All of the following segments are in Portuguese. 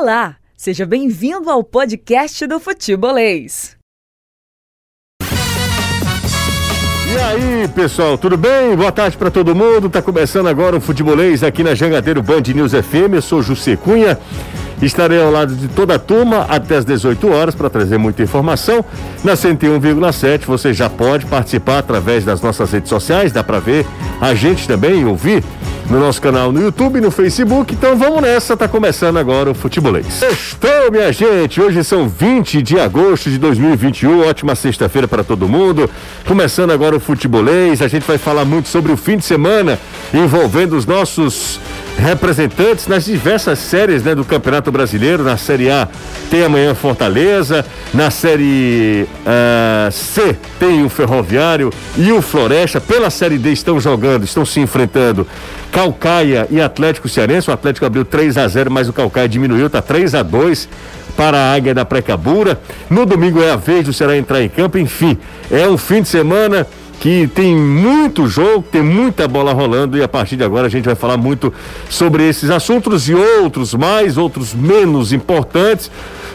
Olá, seja bem-vindo ao podcast do Futebolês. E aí, pessoal, tudo bem? Boa tarde para todo mundo. Tá começando agora o Futebolês aqui na Jangadeiro Band News FM. Eu sou José Cunha. Estarei ao lado de toda a turma até as 18 horas para trazer muita informação. Na 101,7 você já pode participar através das nossas redes sociais, dá para ver a gente também ouvir no nosso canal no YouTube e no Facebook. Então vamos nessa, tá começando agora o Futebolês. Estou, minha gente, hoje são 20 de agosto de 2021, ótima sexta-feira para todo mundo. Começando agora o Futebolês, a gente vai falar muito sobre o fim de semana envolvendo os nossos representantes nas diversas séries né, do Campeonato Brasileiro. Na Série A tem amanhã Fortaleza, na Série uh, C tem o Ferroviário e o Floresta. Pela Série D estão jogando, estão se enfrentando Calcaia e Atlético Cearense. O Atlético abriu 3 a 0 mas o Calcaia diminuiu, está 3 a 2 para a Águia da Precabura. No domingo é a vez do Ceará entrar em campo. Enfim, é um fim de semana que tem muito jogo, tem muita bola rolando e a partir de agora a gente vai falar muito sobre esses assuntos e outros mais, outros menos importantes.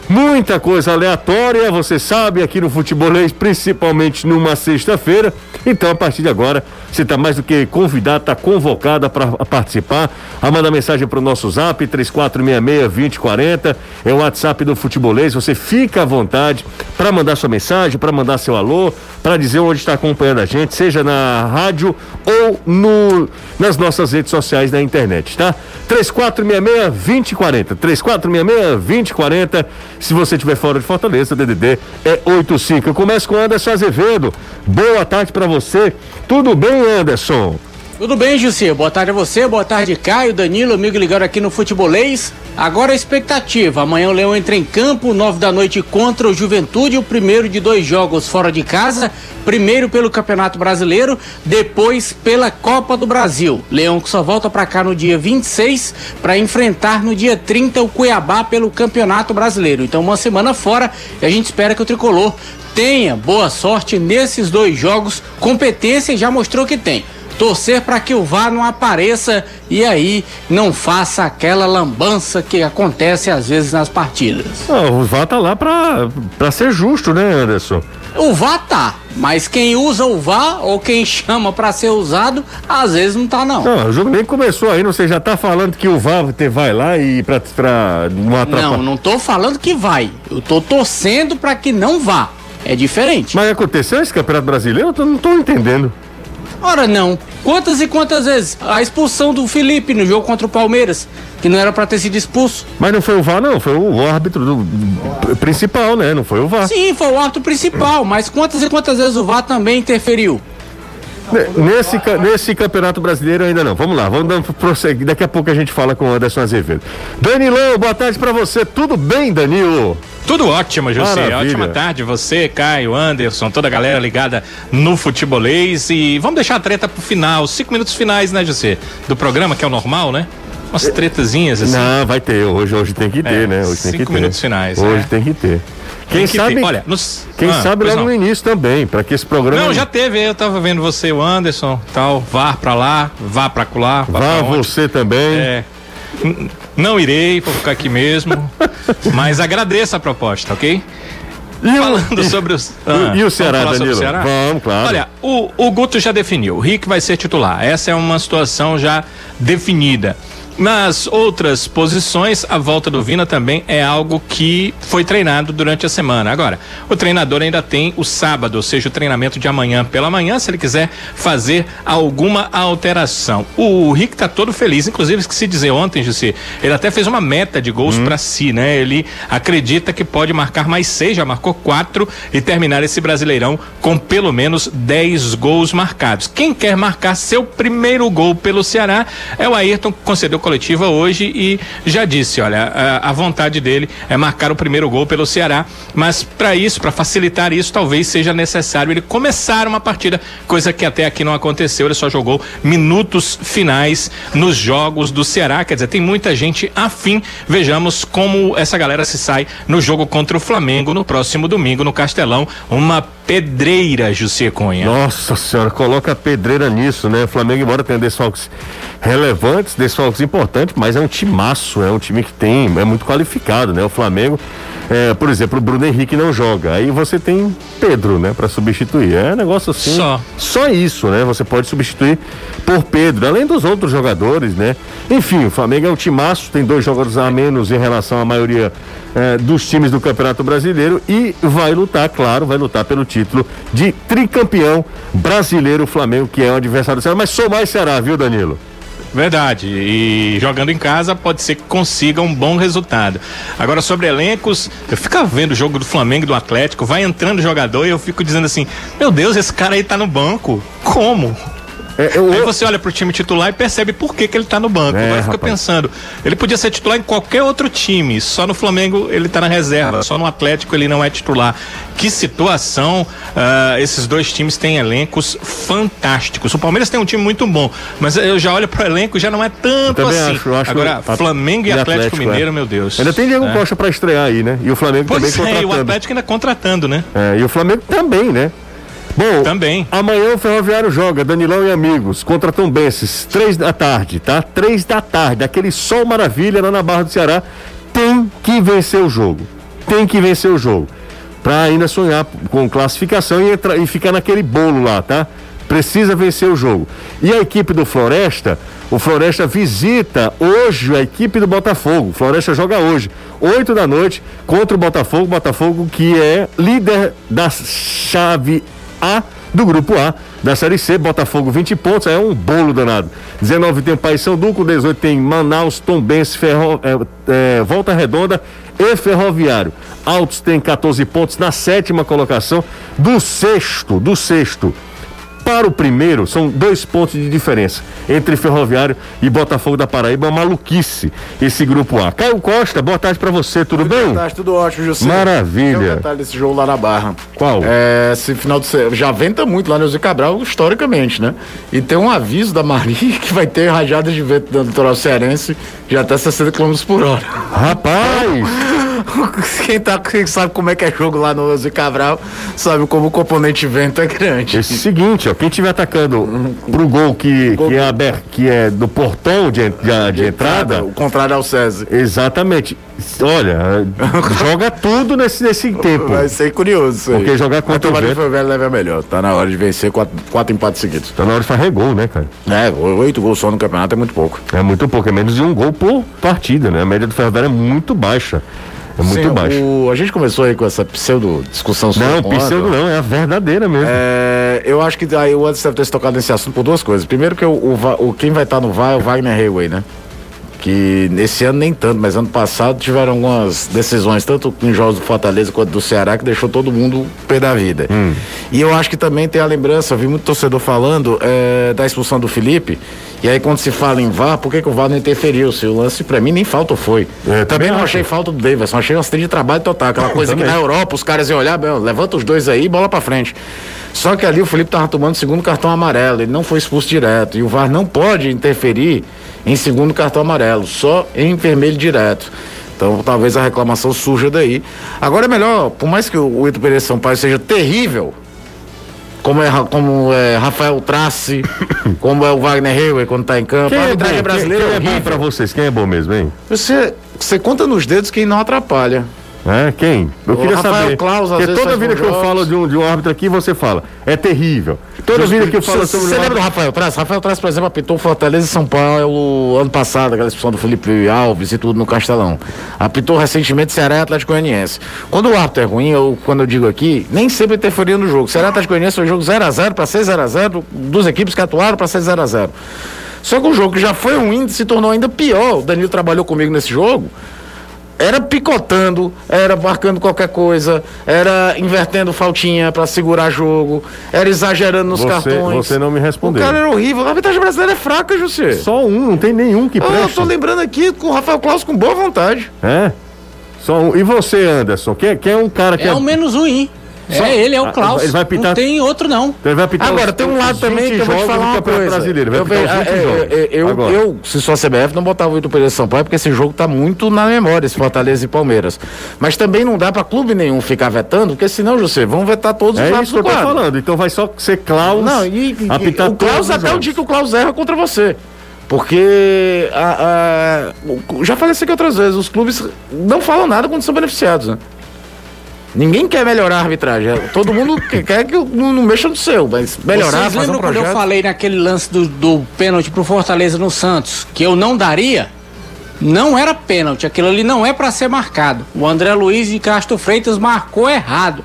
Muita coisa aleatória, você sabe, aqui no futebolês, principalmente numa sexta-feira. Então, a partir de agora, você está mais do que convidado, está convocada para participar. A mandar mensagem para o nosso zap, 3466-2040. É o WhatsApp do futebolês. Você fica à vontade para mandar sua mensagem, para mandar seu alô, para dizer onde está acompanhando a gente, seja na rádio ou no, nas nossas redes sociais da internet, tá? 3466-2040. 3466-2040. Se você estiver fora de Fortaleza, DDD é 85. Eu começo com Anderson Azevedo. Boa tarde para você. Tudo bem, Anderson? Tudo bem, Jussi. Boa tarde a você, boa tarde, Caio, Danilo, amigo ligado aqui no Futebolês. Agora a expectativa. Amanhã o Leão entra em campo, nove da noite contra o Juventude, o primeiro de dois jogos fora de casa. Primeiro pelo Campeonato Brasileiro, depois pela Copa do Brasil. Leão que só volta para cá no dia 26 para enfrentar no dia 30 o Cuiabá pelo Campeonato Brasileiro. Então, uma semana fora e a gente espera que o tricolor tenha boa sorte nesses dois jogos. Competência já mostrou que tem torcer para que o VAR não apareça e aí não faça aquela lambança que acontece às vezes nas partidas. Não, o VAR tá lá para ser justo, né, Anderson? O VAR tá, mas quem usa o VAR ou quem chama para ser usado, às vezes não tá não. Não, o jogo nem começou ainda, você já tá falando que o VAR vai lá e para pra não atrapalhar. Não, não tô falando que vai. Eu tô torcendo para que não vá. É diferente. Mas aconteceu esse Campeonato Brasileiro? Eu não tô entendendo. Ora não. Quantas e quantas vezes? A expulsão do Felipe no jogo contra o Palmeiras, que não era para ter sido expulso. Mas não foi o VAR, não, foi o árbitro do, principal, né? Não foi o VAR. Sim, foi o árbitro principal, mas quantas e quantas vezes o VAR também interferiu? Nesse, nesse campeonato brasileiro ainda não. Vamos lá, vamos prosseguir. Daqui a pouco a gente fala com o Anderson Azevedo. Danilão, boa tarde para você. Tudo bem, Danilo? Tudo ótimo, José. Ótima tarde, você, Caio, Anderson, toda a galera ligada no futebolês. E vamos deixar a treta pro final, cinco minutos finais, né, José? Do programa, que é o normal, né? Umas tretazinhas assim. Não, vai ter. Hoje, hoje tem que ter, é, né? Hoje tem que ter. minutos finais. Hoje é. tem que ter. Quem que sabe, olha, nos... quem ah, sabe logo não. no início também, para que esse programa. Não, já teve, eu tava vendo você, o Anderson, tal, vá para lá, vá para lá, vá, vá você também. É. Não irei, vou ficar aqui mesmo. mas agradeço a proposta, ok? E Falando o, sobre os. Ah, e o Ceará, Danilo? O Ceará? Vamos, claro. Olha, o, o Guto já definiu. O Rick vai ser titular. Essa é uma situação já definida. Nas outras posições, a volta do Vina também é algo que foi treinado durante a semana. Agora, o treinador ainda tem o sábado, ou seja, o treinamento de amanhã pela manhã, se ele quiser fazer alguma alteração. O Rick tá todo feliz, inclusive esqueci de dizer ontem, Jussi, ele até fez uma meta de gols hum. para si, né? Ele acredita que pode marcar mais seis, já marcou quatro e terminar esse Brasileirão com pelo menos dez gols marcados. Quem quer marcar seu primeiro gol pelo Ceará é o Ayrton, que concedeu coletiva hoje e já disse, olha, a, a vontade dele é marcar o primeiro gol pelo Ceará, mas para isso, para facilitar isso, talvez seja necessário ele começar uma partida, coisa que até aqui não aconteceu, ele só jogou minutos finais nos jogos do Ceará, quer dizer, tem muita gente afim, vejamos como essa galera se sai no jogo contra o Flamengo no próximo domingo no Castelão, uma pedreira, José Cunha. Nossa senhora, coloca pedreira nisso, né? O Flamengo, embora tenha desfalques relevantes, desfalques importantes, importante, mas é um timaço, é um time que tem, é muito qualificado, né? O Flamengo, é, por exemplo, o Bruno Henrique não joga. Aí você tem Pedro, né, para substituir. É um negócio assim. Só. Só isso, né? Você pode substituir por Pedro, além dos outros jogadores, né? Enfim, o Flamengo é um timaço, tem dois jogadores a menos em relação à maioria é, dos times do Campeonato Brasileiro e vai lutar, claro, vai lutar pelo título de tricampeão brasileiro Flamengo, que é o adversário do Ceará. Mas sou mais Ceará, viu, Danilo? Verdade. E jogando em casa pode ser que consiga um bom resultado. Agora, sobre elencos, eu fico vendo o jogo do Flamengo e do Atlético, vai entrando jogador e eu fico dizendo assim: Meu Deus, esse cara aí tá no banco. Como? É, eu, Aí você olha pro time titular e percebe por que, que ele tá no banco. É, Vai ficar pensando, ele podia ser titular em qualquer outro time, só no Flamengo ele tá na reserva, só no Atlético ele não é titular. Que situação, uh, esses dois times têm elencos fantásticos. O Palmeiras tem um time muito bom, mas eu já olho pro elenco e já não é tanto assim. Acho, acho Agora, Flamengo e Atlético, Atlético Mineiro, é. meu Deus. Ainda tem Diego é. Costa pra estrear aí, né? E o Flamengo pois também é, contratando. e o Atlético ainda contratando, né? É, e o Flamengo também, né? Bom, também. Amanhã o Ferroviário joga, Danilão e amigos, contra Tombenses, três da tarde, tá? Três da tarde, aquele sol maravilha lá na Barra do Ceará. Tem que vencer o jogo. Tem que vencer o jogo. Pra ainda sonhar com classificação e, entrar, e ficar naquele bolo lá, tá? Precisa vencer o jogo. E a equipe do Floresta, o Floresta visita hoje a equipe do Botafogo. O Floresta joga hoje, 8 da noite, contra o Botafogo. Botafogo que é líder da chave a do grupo A da Série C, Botafogo 20 pontos, é um bolo danado. 19 tem Paysandu, com 18 tem Manaus, Tombense, Ferro, é, é, Volta Redonda e Ferroviário. Altos tem 14 pontos na sétima colocação, do sexto, do sexto para o primeiro, são dois pontos de diferença entre Ferroviário e Botafogo da Paraíba. Uma maluquice esse grupo A. Caio Costa, boa tarde para você, tudo Muito bem? Boa tarde, tudo ótimo, José. Maravilha. Tem um detalhe desse jogo lá na Barra. Qual? É, esse final de semana. Já venta muito lá no Zé Cabral, historicamente, né? E tem um aviso da Maria que vai ter rajadas de vento no litoral cearense de até 60 km por hora. Rapaz! quem, tá, quem sabe como é que é jogo lá no Zé Cabral sabe como o componente vento é grande. É o seguinte, ó, quem estiver atacando pro gol que, gol que, é aberto, que é do portão de, de, de entrada. O contrário ao César. Exatamente. Olha, joga tudo nesse, nesse tempo. Vai ser curioso. Porque jogar contra o vento. velho leva melhor. Tá na hora de vencer quatro, quatro empates seguidos. Tá na hora de fazer gol, né, cara? É, oito gols só no campeonato é muito pouco. É muito pouco, é menos de um gol por partida, né? A média do Ferroviário é muito baixa. É muito Sim, baixo. O, a gente começou aí com essa pseudo discussão sobre Não, pseudo não, é a verdadeira mesmo. É, eu acho que aí o Anderson deve ter se tocado nesse assunto por duas coisas. Primeiro que o, o, o quem vai estar no VAR é o Wagner Hayway, né? Que nesse ano nem tanto, mas ano passado tiveram algumas decisões, tanto em jogos do Fortaleza quanto do Ceará, que deixou todo mundo pé da vida. Hum. E eu acho que também tem a lembrança, eu vi muito torcedor falando é, da expulsão do Felipe. E aí quando se fala em VAR, por que, que o VAR não interferiu? Se o lance para mim nem falta foi. É, também não achei falta do Davidson, achei um acidente de trabalho total, aquela coisa que na Europa os caras iam olhar, levanta os dois aí, bola para frente. Só que ali o Felipe tava tomando segundo cartão amarelo, ele não foi expulso direto e o VAR não pode interferir em segundo cartão amarelo, só em vermelho direto. Então talvez a reclamação surja daí. Agora é melhor, por mais que o Ito Pereira Sampaio seja terrível, como é, como é Rafael Trace, como é o Wagner Heuer quando está em campo. Quem a é, brasileira quem, quem é bom para vocês? Quem é bom mesmo, hein? Você, você conta nos dedos quem não atrapalha. É, quem? Eu o queria Rafael saber. Klaus, Porque toda vida que eu falo de um, de um árbitro aqui, você fala, é terrível. Toda vida que eu falo sobre. Você lembra do Rafael Traz? Rafael Traz, por exemplo, apitou Fortaleza e São Paulo ano passado, aquela expulsão do Felipe Alves e tudo no Castelão. Apitou recentemente Ceará e Atlético Goianiense. Quando o árbitro é ruim, ou quando eu digo aqui, nem sempre interferia no jogo. Ceará e Atlético Goianiense foi um jogo 0x0 para 6x0, duas equipes que atuaram para 6x0. Só que o jogo que já foi ruim se tornou ainda pior. O Danilo trabalhou comigo nesse jogo era picotando, era marcando qualquer coisa, era invertendo faltinha para segurar jogo, era exagerando nos você, cartões. Você não me respondeu. O cara era horrível. A arbitragem brasileira é fraca, José. Só um, não tem nenhum que preste. Eu tô lembrando aqui com o Rafael Claus com boa vontade. É? Só um. E você, Anderson? Quem, quem é um cara que é, é... o menos ruim. Só... É ele, é o ah, Klaus. Ele vai. Não tem outro, não. Então ele vai pitar Agora, tem um lado também que eu vou te falar uma coisa. Brasileiro. Vai eu, vejo, é, é, eu, eu, se sou a CBF, não botava o Ito Pereira São Paulo, porque esse jogo tá muito na memória, esse Fortaleza e Palmeiras. Mas também não dá para clube nenhum ficar vetando, porque senão, José, vão vetar todos os é lados do quadro. É isso que eu tô falando. Então vai só ser Klaus Não, e, e o Klaus até o dia que o Klaus erra contra você. Porque a, a- já falei isso aqui outras vezes, os clubes não falam nada quando são beneficiados, né? Ninguém quer melhorar a arbitragem. é, Todo mundo que- quer que não, não mexa no seu, mas melhorar, Vocês fazer um lembram quando projeto. eu falei naquele lance do, do pênalti pro Fortaleza no Santos, que eu não daria? Não era pênalti, aquilo ali não é pra ser marcado. O André Luiz de Castro Freitas marcou errado.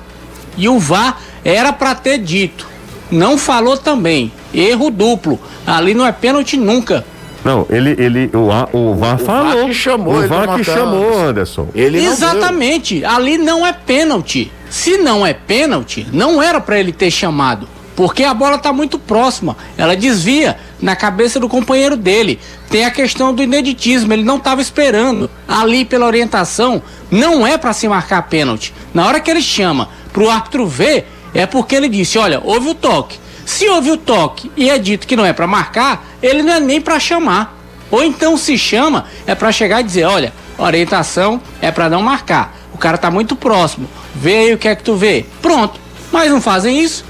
E o VAR era pra ter dito. Não falou também. Erro duplo. Ali não é pênalti nunca. Não, ele, ele, o, A- o VAR falou. que chamou o VAR que chamou, Anderson. Ele deu. Exatamente. Ali não é pênalti. Se não é pênalti, não era pra ele ter chamado. Porque a bola tá muito próxima. Ela desvia na cabeça do companheiro dele. Tem a questão do ineditismo. Ele não estava esperando. Ali, pela orientação, não é pra se marcar pênalti. Na hora que ele chama pro árbitro ver, é porque ele disse: olha, houve o toque. Se houve o toque e é dito que não é pra marcar, ele não é nem pra chamar. Ou então se chama, é pra chegar e dizer, olha, orientação é pra não marcar. O cara tá muito próximo. Vê aí o que é que tu vê. Pronto. Mas não fazem isso.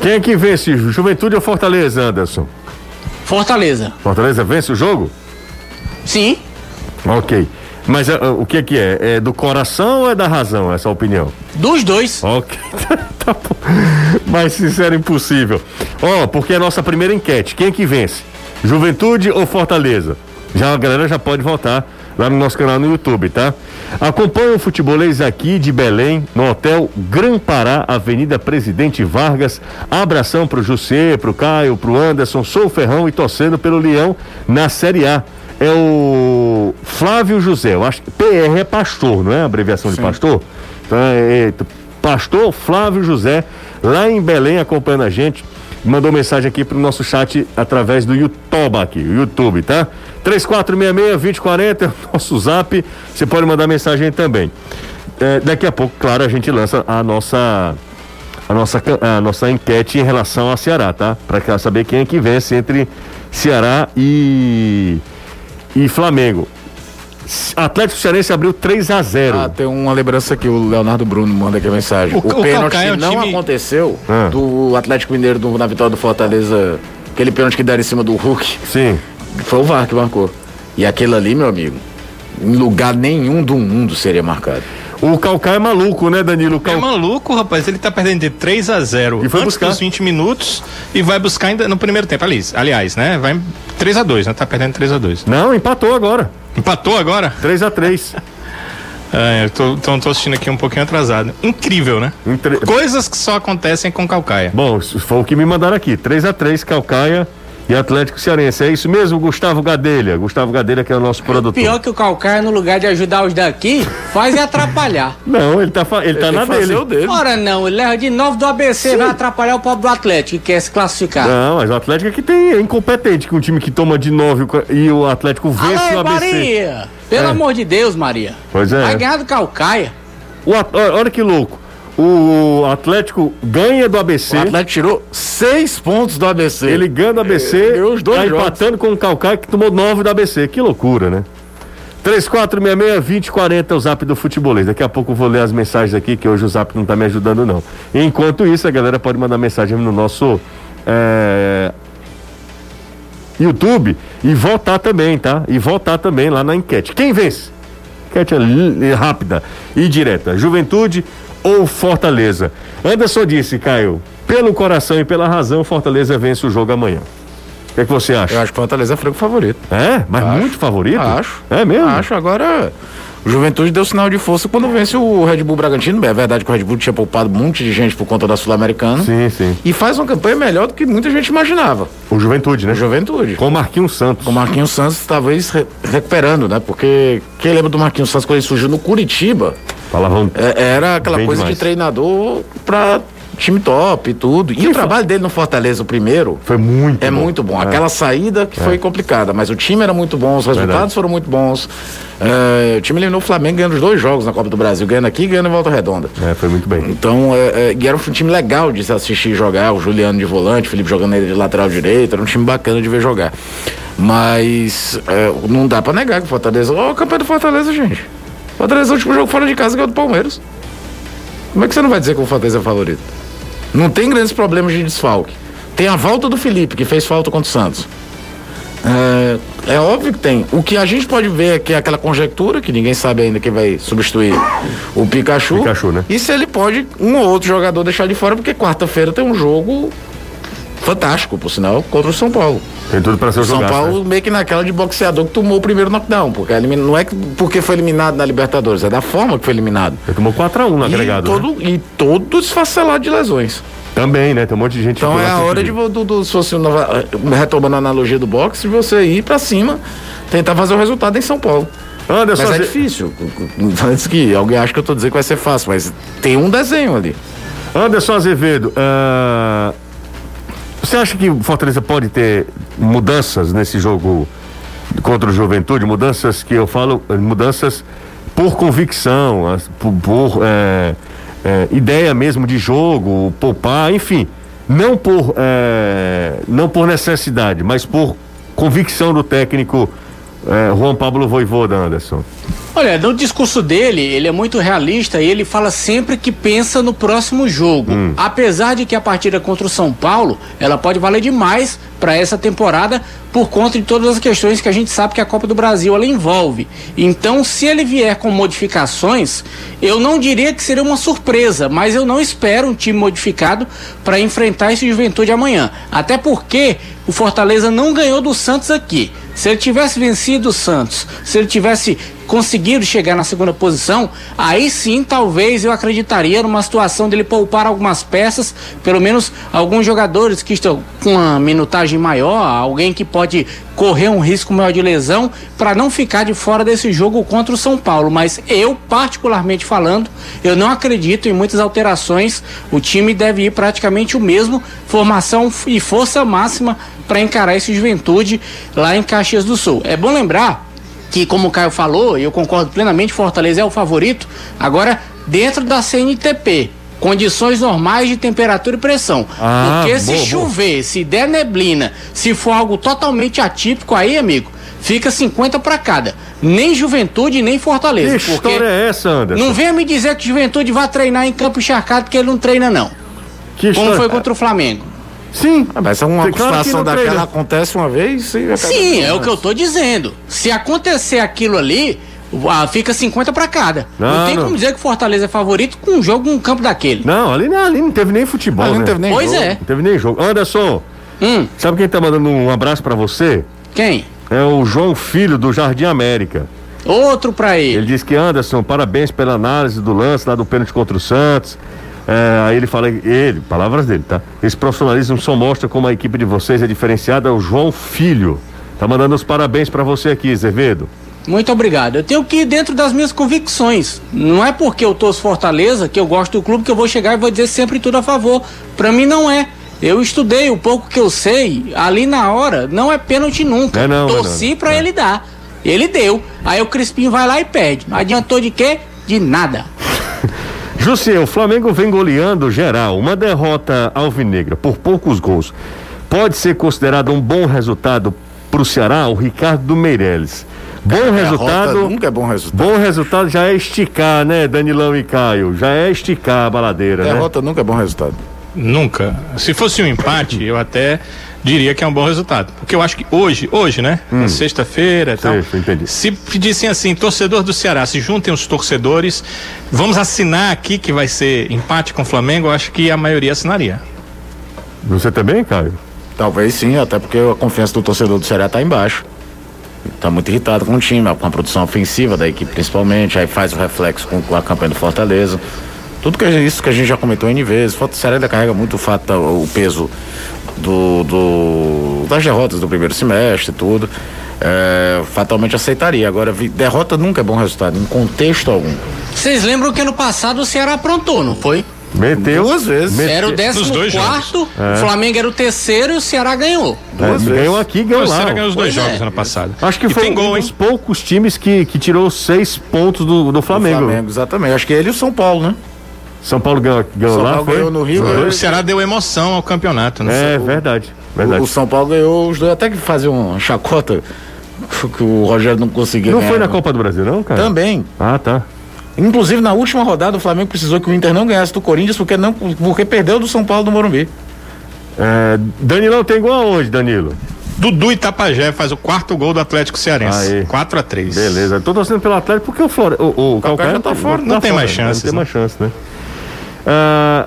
Quem é que vence? Juventude ou Fortaleza, Anderson? Fortaleza. Fortaleza vence o jogo? Sim. Ok. Mas ah, o que é que é? É do coração ou é da razão essa opinião? Dos dois. Ok. tá bom. Mais sincero impossível. Ó, porque é a nossa primeira enquete. Quem é que vence? Juventude ou Fortaleza? Já a galera já pode votar lá no nosso canal no YouTube, tá? Acompanhe o futebolês aqui de Belém, no Hotel Gran Pará, Avenida Presidente Vargas. Abração pro Jussê, pro Caio, pro Anderson, sou o Ferrão e torcendo pelo Leão na Série A. É o Flávio José, eu acho que PR é pastor, não é a abreviação de pastor? Então é, é, Pastor Flávio José, lá em Belém, acompanhando a gente. Mandou mensagem aqui pro nosso chat através do YouTube aqui, YouTube, tá? 3466-2040 é o nosso zap. Você pode mandar mensagem também. É, daqui a pouco, claro, a gente lança a nossa a nossa, a nossa enquete em relação ao Ceará, tá? Para saber quem é que vence entre Ceará e, e Flamengo. Atlético Cearense abriu 3 a 0 Ah, tem uma lembrança aqui, o Leonardo Bruno manda aqui a mensagem. O- O, o pênalti é que um não time- aconteceu Ah. do Atlético Mineiro do- na vitória do Fortaleza, aquele pênalti que deram em cima do Hulk, Sim. foi o VAR que marcou. E aquele ali, meu amigo, em lugar nenhum do mundo seria marcado. O Calcaia é maluco, né, Danilo? O É Cal... maluco, rapaz. Ele tá perdendo de 3 a 0 E foi antes buscar. dos 20 minutos e vai buscar ainda no primeiro tempo. Aliás, aliás né? Vai 3 a 2 né? Tá perdendo 3 a 2 Não, empatou agora. Empatou agora? 3 a 3 É, eu tô, tô, tô assistindo aqui um pouquinho atrasado. Incrível, né? Entre- Coisas que só acontecem com Calcaia. Bom, foi o que me mandaram aqui. 3 a 3 Calcaia e Atlético Cearense. É isso mesmo, Gustavo Gadelha. Gustavo Gadelha, que é o nosso produtor. Pior que o Calcaia, no lugar de ajudar os daqui, faz é atrapalhar. Não, ele tá, ele tá Tem na dele. o dele. Ora não, ele leva de novo do ABC, vai atrapalhar o pobre do Atlético, que quer se classificar. Não, mas o Atlético é que tem, é incompetente, que um time que toma de 9 e o Atlético vence o Alô, ABC. Maria! Pelo É. amor de Deus, Maria. Pois é. Vai ganhar do Calcaia. O olha que louco. O Atlético ganha do ABC. O Atlético tirou seis pontos do ABC. Ele ganha do ABC, É, os dois tá jogos. empatando com o Calcaia que tomou 9 do ABC. Que loucura, né? 3466-2040 é o zap do futebolês. Daqui a pouco eu vou ler as mensagens aqui, que hoje o zap não tá me ajudando, não. Enquanto isso, a galera pode mandar mensagem no nosso é, YouTube e votar também, tá? E votar também lá na enquete. Quem vence? Enquete é li- rápida e direta. Juventude ou Fortaleza? Anderson disse, Caio, pelo coração e pela razão, Fortaleza vence o jogo amanhã. O que, é que você acha? Eu acho que Fortaleza é franco favorito. É? Mas Acho. muito favorito? Acho. É mesmo? Acho. Agora, o Juventude deu sinal de força quando vence o Red Bull Bragantino. É verdade que o Red Bull tinha poupado um monte de gente por conta da Sul-Americana. Sim, sim. E faz uma campanha melhor do que muita gente imaginava. O Juventude, né? O Juventude. Com o Marquinhos Santos. O Marquinhos Santos talvez re- recuperando, né? Porque quem lembra do Marquinhos Santos quando ele surgiu no Curitiba, Falavam. é- era aquela coisa demais. de treinador pra time top e tudo. E o trabalho dele no Fortaleza, o primeiro, Foi muito é bom. muito bom. É. Aquela saída que foi complicada, mas o time era muito bom, os resultados Verdade. foram muito bons. É, o time eliminou o Flamengo ganhando os dois jogos na Copa do Brasil, ganhando aqui e ganhando em Volta Redonda. É, foi muito bem. Então, é, é, e era um time legal de se assistir jogar, o Juliano de volante, o Felipe jogando ele de lateral direito, era um time bacana de ver jogar. Mas é, não dá pra negar que o Fortaleza. Ó, o campeão do Fortaleza, gente. Fortaleza é o último jogo fora de casa que é o do Palmeiras. Como é que você não vai dizer que o Fortaleza é favorito? Não tem grandes problemas de desfalque. Tem a volta do Felipe, que fez falta contra o Santos. É, é, óbvio que tem. O que a gente pode ver é que é aquela conjectura, que ninguém sabe ainda quem vai substituir o Pikachu. Pikachu, né? E se ele pode um ou outro jogador deixar de fora, porque quarta-feira tem um jogo fantástico, por sinal, contra o São Paulo. Tem tudo para ser São jogado. Paulo né? meio que naquela de boxeador que tomou o primeiro knockdown, porque elimina, não é que- porque foi eliminado na Libertadores, é da forma que foi eliminado. Ele tomou 4x1 no E agregado. né? todo, e todo esfacelado de lesões. Também, né? Tem um monte de gente Então é a hora de, do, do, se fosse nova- retomando a analogia do boxe, você ir pra cima, tentar fazer o resultado em São Paulo. Anderson, Mas é difícil. Antes que alguém ache que eu tô dizendo que vai ser fácil, mas tem um desenho ali. Anderson Azevedo, ah, você acha que o Fortaleza pode ter mudanças nesse jogo contra o Juventude? Mudanças que eu falo, eh, mudanças por convicção, por, por, eh, eh, ideia mesmo de jogo, poupar, enfim, não por, eh, não por necessidade, mas por convicção do técnico eh, Juan Pablo Voivoda, Anderson. Olha, no discurso dele, ele é muito realista e ele fala sempre que pensa no próximo jogo. Apesar de que a partida contra o São Paulo, ela pode valer demais para essa temporada por conta de todas as questões que a gente sabe que a Copa do Brasil ela envolve. Então, se ele vier com modificações, eu não diria que seria uma surpresa, mas eu não espero um time modificado para enfrentar esse Juventude amanhã. Até porque o Fortaleza não ganhou do Santos aqui. Se ele tivesse vencido o Santos, se ele tivesse conseguido chegar na segunda posição, aí sim talvez eu acreditaria numa situação dele poupar algumas peças, pelo menos alguns jogadores que estão com uma minutagem maior, alguém que pode correr um risco maior de lesão, para não ficar de fora desse jogo contra o São Paulo. Mas eu, particularmente falando, eu não acredito em muitas alterações. O time deve ir praticamente o mesmo, formação e força máxima para encarar esse juventude lá em Caxias do Sul. É bom lembrar que, como o Caio falou, e eu concordo plenamente, Fortaleza é o favorito. Agora, dentro da CNTP, condições normais de temperatura e pressão. Ah, Porque se boa, boa. chover, se der neblina, se for algo totalmente atípico, aí, amigo, fica 50 para cada. Nem Juventude, nem Fortaleza. Que porque história é essa, Anderson? não venha me dizer que Juventude vai treinar em campo encharcado, que ele não treina, não. Que Como história- foi contra o Flamengo. Sim. Ah, mas é uma situação não daquela acontece uma vez e Sim, é o que eu tô dizendo. Se acontecer aquilo ali, ah, fica 50 para cada. Não, Não, tem não. como dizer que o Fortaleza é favorito com um jogo num campo daquele. Não, ali não, ali não teve nem futebol, Ali não né? teve nem Pois jogo. é. Não teve nem jogo. Anderson, Hum, sabe quem tá mandando um abraço pra você? quem? É o João Filho do Jardim América. Outro pra ele. Ele diz que Anderson, parabéns pela análise do lance lá do pênalti contra o Santos. É, aí ele fala, ele, palavras dele, tá? Esse profissionalismo só mostra como a equipe de vocês é diferenciada. É o João Filho. Tá mandando os parabéns pra você aqui, Azevedo. Muito obrigado. Eu tenho que ir dentro das minhas convicções. Não é porque eu torço Fortaleza, que eu gosto do clube, que eu vou chegar e vou dizer sempre tudo a favor. Pra mim não é. Eu estudei o pouco que eu sei, ali na hora, não é pênalti nunca. É não, é Torci pra É. ele dar. Ele deu. Aí o Crispim vai lá e perde. Não adiantou de quê? De nada. José, o Flamengo vem goleando geral. Uma derrota alvinegra por poucos gols. Pode ser considerado um bom resultado pro Ceará? O Ricardo do Meirelles. Bom resultado. Nunca é bom resultado. Bom resultado já é esticar, né, Danilão e Caio? Já é esticar a baladeira, né? Derrota nunca é bom resultado. Nunca. Se fosse um empate, eu até diria que é um bom resultado. Porque eu acho que hoje, hoje, né? Na sexta-feira e tal. Entendi. Se pedissem assim, torcedor do Ceará, se juntem os torcedores, vamos assinar aqui que vai ser empate com o Flamengo, eu acho que a maioria assinaria. Você também, Caio? Talvez sim, até porque a confiança do torcedor do Ceará tá embaixo. Tá muito irritado com o time, com a produção ofensiva da equipe principalmente, aí faz o reflexo com, com a campanha do Fortaleza. Tudo que gente- isso que a gente já comentou N vezes. O Ceará ainda carrega muito o fato, o peso do, do- das derrotas do primeiro semestre e tudo. É, fatalmente aceitaria. Agora, derrota nunca é bom resultado, em contexto algum. Vocês lembram que ano passado o Ceará aprontou, não foi? Meteu. Duas vezes. Meteu. Era o décimo dois quarto, o Flamengo era o terceiro e o Ceará ganhou. É, Duas vezes. ganhou aqui, ganhou o lá. Ceará ganhou os dois Pois é. jogos ano passado. Acho que E foi um gol, dos hein? poucos times que, que tirou seis pontos do, do O Flamengo. Flamengo, exatamente. Acho que ele e o São Paulo, né? São Paulo ganhou, ganhou São lá, Paulo foi? ganhou no Rio, dois? O Ceará deu emoção ao campeonato, né? É, verdade. O, Verdade. o São Paulo ganhou os dois, até que fazia uma chacota que o Rogério não conseguia Não ganhar. foi na Copa do Brasil, não, cara? Também. Ah, tá. Inclusive, na última rodada, o Flamengo precisou que o Inter não ganhasse do Corinthians porque, não, porque perdeu do São Paulo do Morumbi. É, Danilão tem gol aonde, Danilo? Dudu Itapajé faz o quarto gol do Atlético Cearense. Aê. 4 a 3 Beleza. Tô torcendo pelo Atlético porque o Flore... o, o Calcaia já tá fora, não tem mais chances, Não tem né? mais chance, né? Ah,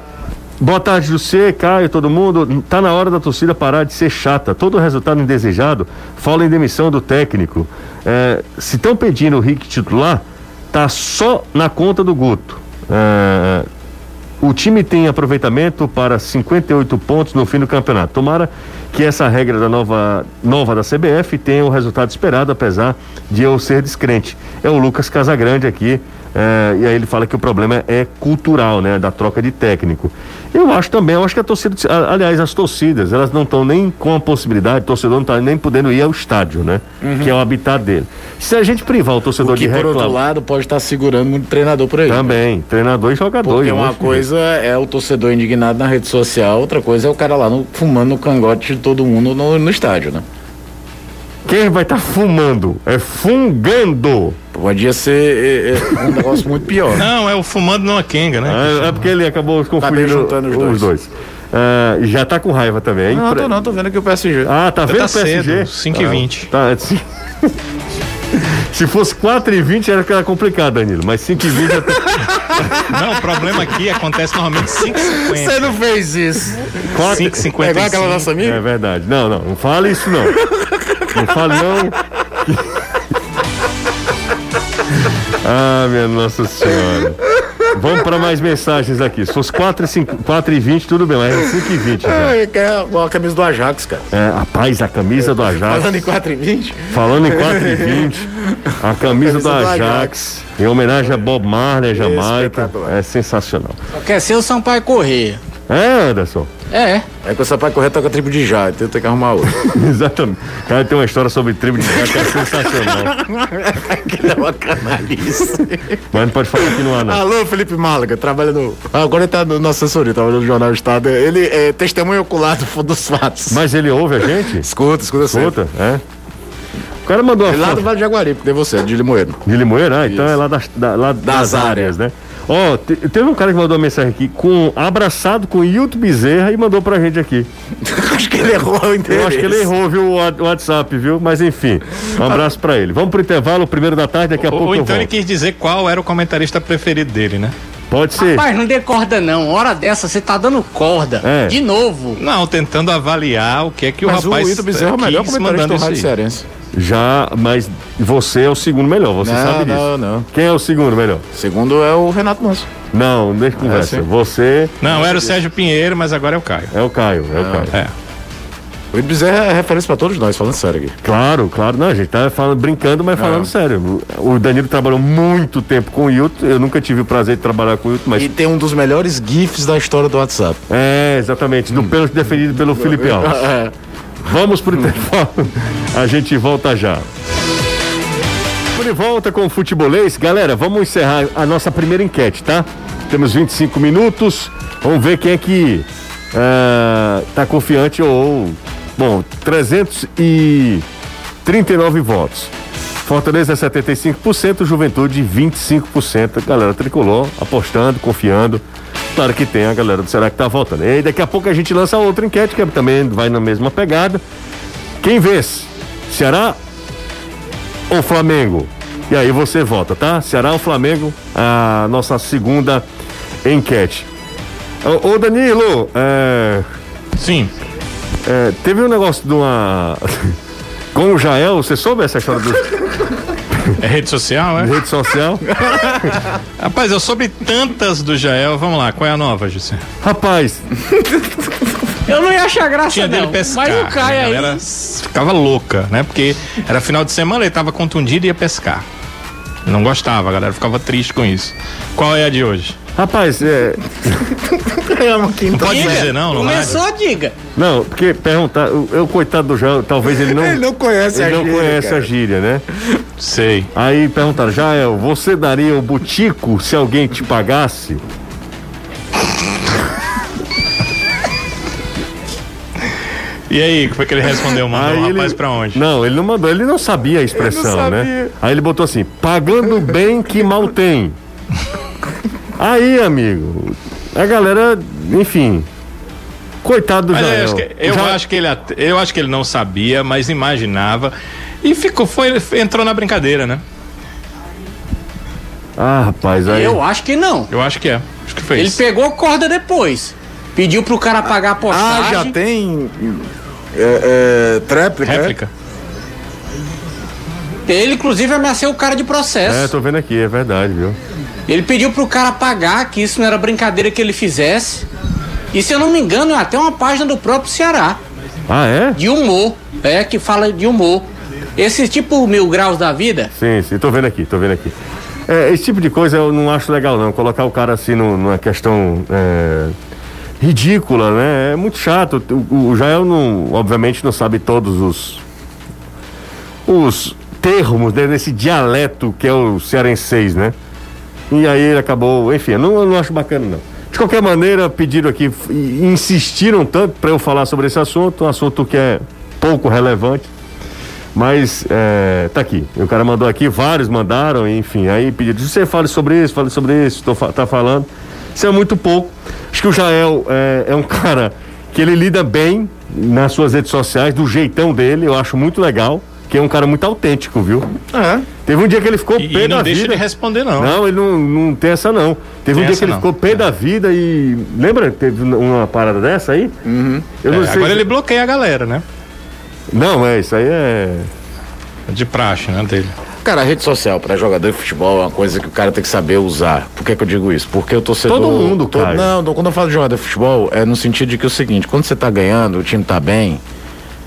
boa tarde, José, Caio, todo mundo. Tá na hora da torcida parar de ser chata. Todo resultado indesejado fala em demissão do técnico. É, se estão pedindo o Rick titular, tá só na conta do Guto. É, o time tem aproveitamento para 58 pontos no fim do campeonato. Tomara que essa regra da nova, nova da CBF tenha o resultado esperado, apesar de eu ser descrente. É o Lucas Casagrande aqui. É, e aí ele fala que o problema é cultural, né? Da troca de técnico. Eu acho também, eu acho que a torcida, aliás, as torcidas, elas não estão nem com a possibilidade, o torcedor não está nem podendo ir ao estádio, né? Que é o habitat dele. Se a gente privar o torcedor O que, de por outro reclamar. lado, pode estar segurando muito treinador por aí. Também, treinador e jogador. Porque uma de coisa é o torcedor indignado na rede social, outra coisa é o cara lá no- fumando no cangote de todo mundo no, no estádio, né? Quem vai estar fumando? É fungando. Podia ser é, é, um negócio muito pior. Não, é o fumando numa quenga, né? É, é porque ele acabou confundindo juntando os dois. É, já tá com raiva também. é Não, impre- tô não, tô vendo aqui o PSG. Ah, tá vendo Tá o PSG? cedo, 5 e 20. Ah, tá, se... Se fosse 4 e 20 era que era complicado, Danilo, mas 5 e 20 já tá... Não, o problema aqui acontece normalmente 5 e 50. não fez isso. 4... 5 e 55. nossa amiga? É verdade. Não, não, não fale isso não. Não fale não. Ah, minha Nossa Senhora. Vamos para mais mensagens aqui. Se fosse 4 e, 5, 4 e 20, tudo bem, mas é 5 e 20 já. É, é a camisa do Ajax, cara. É, rapaz, a camisa do Ajax. Falando em 4 e 20. Falando em 4 e 20, a camisa, do do Ajax, Ajax. em homenagem a Bob Marley, a Jamaica, é sensacional. Só quer ser o Sampaio Correia. É, Anderson? É. Aí com essa pai correr tá com a tribo de já, então tem que arrumar outro. Exatamente. Cara, tem uma história sobre tribo de gato que é sensacional. que é uma canalice. Mas não pode falar aqui no ar, não. Alô, Felipe Málaga, trabalha no. Agora ele tá no nosso assessoria, trabalha no Jornal do Estado. Ele é testemunho ocular do- dos fatos. Mas ele ouve a gente? Escuta, escuta sempre. Escuta, é. O cara mandou uma Ele lá do foto Vale de Jaguari, porque você, é de Limoeiro. de Limoeira, ah, então Isso. é lá das, da- lá das, Das áreas, né? Ó, te- teve um cara que mandou uma mensagem aqui com abraçado com Hilton Bezerra e mandou pra gente aqui. acho que ele errou o Eu acho que ele errou, viu, o WhatsApp, viu? Mas enfim, um abraço pra ele. Vamos pro intervalo, o primeiro da tarde, daqui a Ou, pouco ou eu então ele quis dizer qual era o comentarista preferido dele, né? Pode ser. Rapaz, não dê corda não. Hora dessa, você tá dando corda. É. De novo. Não, tentando avaliar o que é que Mas o rapaz o Ito Bezerra é o melhor comentarista do Rádio. Cearense. Já, mas você é o segundo melhor, você Não, sabe disso. não, não. Quem é o segundo melhor? Segundo é o Renato Manso. Não, deixa eu conversa. sim. você Não, era o Sérgio Pinheiro, mas agora é o Caio. é o Caio, é o Caio. É. O Bezerra é referência pra todos nós, falando sério aqui. Claro, claro. Não, a gente tá falando, brincando, mas falando sério. O Danilo trabalhou muito tempo com o Hilton. Eu nunca tive o prazer de trabalhar com o Hilton, mas. E tem um dos melhores GIFs da história do WhatsApp. É, exatamente. Do pênalti defendido pelo Felipe Alves. É. Vamos pro intervalo. A gente volta já. De volta com o futebolês. Galera, vamos encerrar a nossa primeira enquete, tá? Temos 25 minutos. Vamos ver quem é que ah, tá confiante ou. Bom, 339 votos. Fortaleza 75%, Juventude 25%. Galera tricolor apostando, confiando. Claro que tem a galera do Será que tá voltando. E daqui a pouco a gente lança outra enquete que também vai na mesma pegada. Quem vence? Ceará ou Flamengo? E aí você vota, tá? Ceará ou Flamengo? A nossa segunda enquete. Ô, ô Danilo, é, Sim. é, teve um negócio de uma. Com o Jael, você soube essa história do É rede social, é? rede social? Rapaz, eu soube tantas do Jael. Vamos lá, qual é a nova, José? Rapaz, Eu não ia achar graça Tinha dele não. pescar. Mas o Caio a aí. ficava louca, né? Porque era final de semana, ele tava contundido e ia pescar. Não gostava, a galera ficava triste com isso. Qual é a de hoje? rapaz, é, Não pode Diga. dizer não, não Começou, diga. não, porque perguntar, o- eu coitado do Jael, talvez ele não, Ele não conhece ele a não gíria, conhece cara. a gíria, né? Sei. Aí perguntaram, Jael, você daria o butico se alguém te pagasse? E aí, como foi que ele respondeu? Mandou Aí o ele- rapaz pra onde? Não, ele não mandou, ele não sabia a expressão, né? sabia. Aí ele botou assim, pagando bem que mal tem. Aí, amigo, a galera, enfim, Coitado do Mas eu acho, que, eu, Já- acho que ele, eu acho que ele não sabia, mas imaginava. E ficou, foi, entrou na brincadeira, né? Ah, rapaz, aí. Eu acho que não. Eu acho que é. Acho que foi Ele isso. pegou corda depois. Pediu pro cara pagar a Ah, postagem. já tem. É, é, tréplica? é? Réplica. Ele, inclusive, ameaçou o cara de processo. É, tô vendo aqui, é verdade, viu? Ele pediu pro cara pagar, que isso não era brincadeira que ele fizesse. E se eu não me engano, é até uma página do próprio Ceará, Ah, é? de humor. É, que fala de humor. Esse tipo mil graus da vida, Sim, sim, tô vendo aqui, tô vendo aqui. É, esse tipo de coisa eu não acho legal, não. Colocar o cara assim no- numa questão é, ridícula, né? É muito chato. O, o Jael, não, obviamente, não sabe todos os, os termos né, desse dialeto que é o cearenseis, né? E aí ele acabou, enfim, eu não, eu não acho bacana, não. De qualquer maneira, pediram aqui, insistiram tanto para eu falar sobre esse assunto, um assunto que é pouco relevante. Mas é, tá aqui. O cara mandou aqui, vários mandaram, enfim. Aí pediram, você fale sobre isso, fale sobre isso, tô, tá falando. Isso é muito pouco. Acho que o Jael é, é um cara que ele lida bem nas suas redes sociais, do jeitão dele, eu acho muito legal. Que é um cara muito autêntico, viu? É. Teve um dia que ele ficou E, pé e não da deixa vida. ele responder, não. Não, ele não, não tem essa não. Teve um Tem dia essa que ele não. ficou pé da vida e. Lembra? que Teve uma parada dessa aí? Uhum. Eu não É, sei. agora se- ele bloqueia a galera, né? Não, é, isso aí é. De praxe, né, dele. Cara, a rede social para jogador de futebol é uma coisa que o cara tem que saber usar. Por que, que eu digo isso? Porque o torcedor. Todo mundo, to- Caio. Não, não, quando eu falo de jogador de futebol, é no sentido de que é o seguinte: quando você tá ganhando, o time tá bem,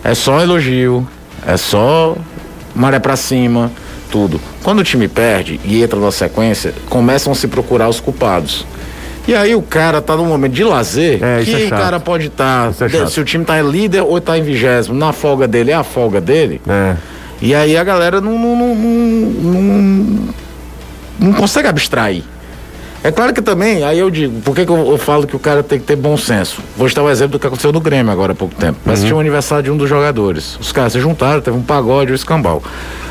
é só elogio, é só maré pra cima, tudo. Quando o time perde e entra na sequência, começam a se procurar os culpados. E aí o cara tá num momento de lazer, É, que é o cara pode estar. Isso é se o time tá em líder ou tá em vigésimo, na folga dele é a folga dele. É. E aí a galera não, não, não, não, não- não consegue abstrair. É claro que também, aí eu digo, por que, que eu, eu falo que o cara tem que ter bom senso? Vou citar o exemplo do que aconteceu no Grêmio agora há pouco tempo. Vai assistir o aniversário de um dos jogadores. Os caras se juntaram, teve um pagode, um escambau.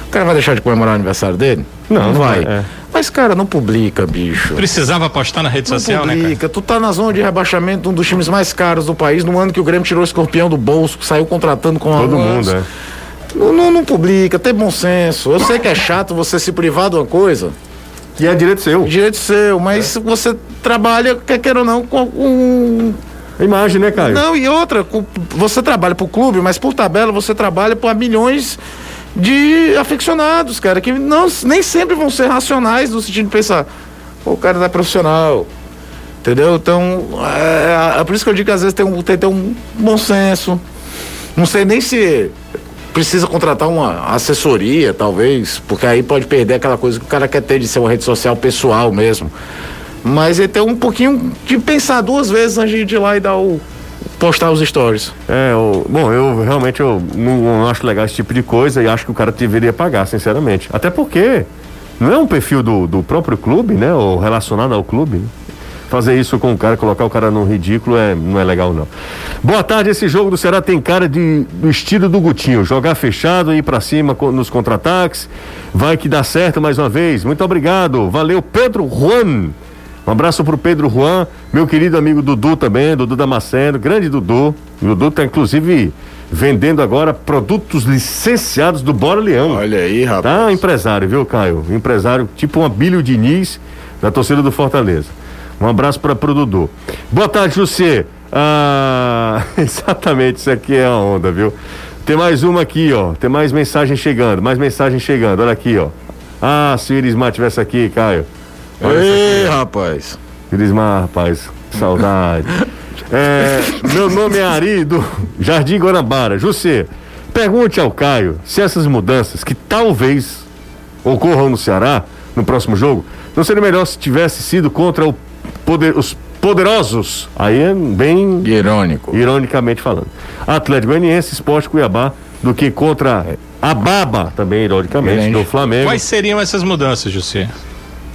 O cara vai deixar de comemorar o aniversário dele? Não, não vai. vai, é. Mas, cara, não publica, bicho. Precisava postar na rede Não social, né, cara? publica. Tu tá na zona de rebaixamento, um dos times mais caros do país, no ano que o Grêmio tirou o escorpião do bolso, saiu contratando com Todo alguns. mundo, é. Não, não, não publica, tem bom senso. Eu sei que é chato você se privar de uma coisa, E é direito seu. direito seu, mas você trabalha, quer queira ou não, com, com- Imagem, né, Caio? Não, e outra, você trabalha pro clube, mas por tabela você trabalha para milhões de aficionados, cara, que não, nem sempre vão ser racionais no sentido de pensar, o cara não é profissional. Entendeu? Então, é, é por isso que eu digo que às vezes tem, um, tem, que ter um bom senso. Não sei nem se precisa contratar uma assessoria, talvez, porque aí pode perder aquela coisa que o cara quer ter de ser uma rede social pessoal mesmo. Mas ele tem um pouquinho de pensar duas vezes antes de ir lá e dar o. postar os stories. É, o- bom, eu realmente eu não, não acho legal esse tipo de coisa e acho que o cara deveria pagar, sinceramente. Até porque não é um perfil do, do próprio clube, né? Ou relacionado ao clube. né? Fazer isso com o cara, colocar o cara no ridículo é, não é legal, não. Boa tarde, esse jogo do Ceará tem cara de, do estilo do Gutinho. Jogar fechado, ir pra cima nos contra-ataques. Vai que dá certo mais uma vez. Muito obrigado. Valeu, Pedro Juan. Um abraço pro Pedro Juan, meu querido amigo Dudu também, Dudu Damasceno, grande Dudu. O Dudu tá inclusive vendendo agora produtos licenciados do Bora Leão. Olha aí, rapaz. Tá empresário, viu, Caio? Empresário tipo um Abílio Diniz da torcida do Fortaleza. Um abraço para pro Dudu. Boa tarde, José. Ah, exatamente, isso aqui é a onda, viu? Tem mais uma aqui, ó. Tem mais mensagem chegando, mais mensagem chegando. Olha aqui, ó. Ah, se o Irismar tivesse aqui, Caio. Ei, rapaz. Irismar, rapaz, saudade. É, meu nome é Ari do Jardim Guarambara. José, pergunte ao Caio se essas mudanças que talvez ocorram no Ceará no próximo jogo, não seria melhor se tivesse sido contra o poder- os poderosos? Aí é bem Irônico. ironicamente falando. Atlético Goianiense, Esporte Cuiabá, do que contra a Baba, também ironicamente, Grande. do Flamengo. Quais seriam essas mudanças, José?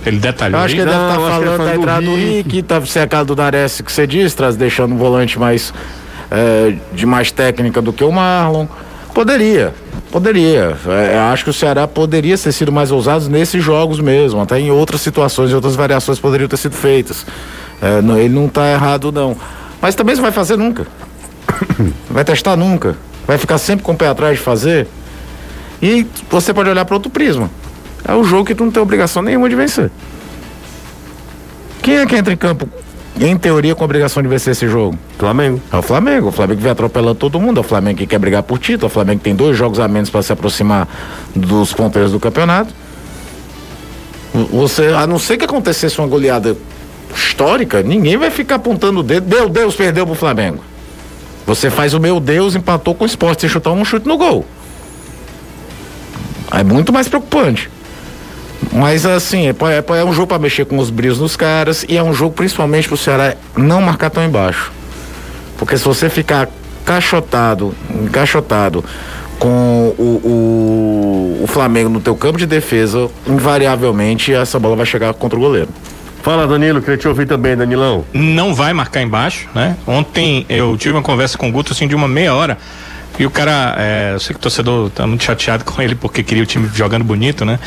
Ele detalhou. Eu acho que ele deve estar ele falando da entrada do Rick. Tá cercado do Dares que você diz, traz, deixando um volante mais é, de mais técnica do que o Marlon. Poderia, poderia. É, acho que o Ceará poderia ter sido mais ousado nesses jogos mesmo. Até em outras situações, outras variações poderiam ter sido feitas. É, não- ele não está errado, não. Mas também você vai fazer nunca. vai testar nunca. Vai ficar sempre com o pé atrás de fazer. E você pode olhar para outro prisma. É o jogo que tu não tem obrigação nenhuma de vencer. Quem é que entra em campo, em teoria, com obrigação de vencer esse jogo? Flamengo. É o Flamengo. O Flamengo vem atropelando todo mundo. É o Flamengo que quer brigar por título. É o Flamengo que tem dois jogos a menos para se aproximar dos ponteiros do campeonato. Você, a não ser que acontecesse uma goleada histórica, ninguém vai ficar apontando o dedo. Meu Deus, perdeu pro Flamengo. Você faz o meu Deus, empatou com o esporte, sem chutar um chute no gol. É muito mais preocupante. Mas assim, é, é, é um jogo para mexer com os brilhos nos caras e é um jogo principalmente pro Ceará não marcar tão embaixo. Porque se você ficar encaixotado, encaixotado com o, o, o Flamengo no teu campo de defesa, invariavelmente essa bola vai chegar contra o goleiro. Fala, Danilo, queria te ouvir também, Danilão. Não vai marcar embaixo, né? Ontem eu tive uma conversa com o Guto, assim, de uma meia hora. E o cara, é, eu sei que o torcedor tá muito chateado com ele porque queria o time jogando bonito, né?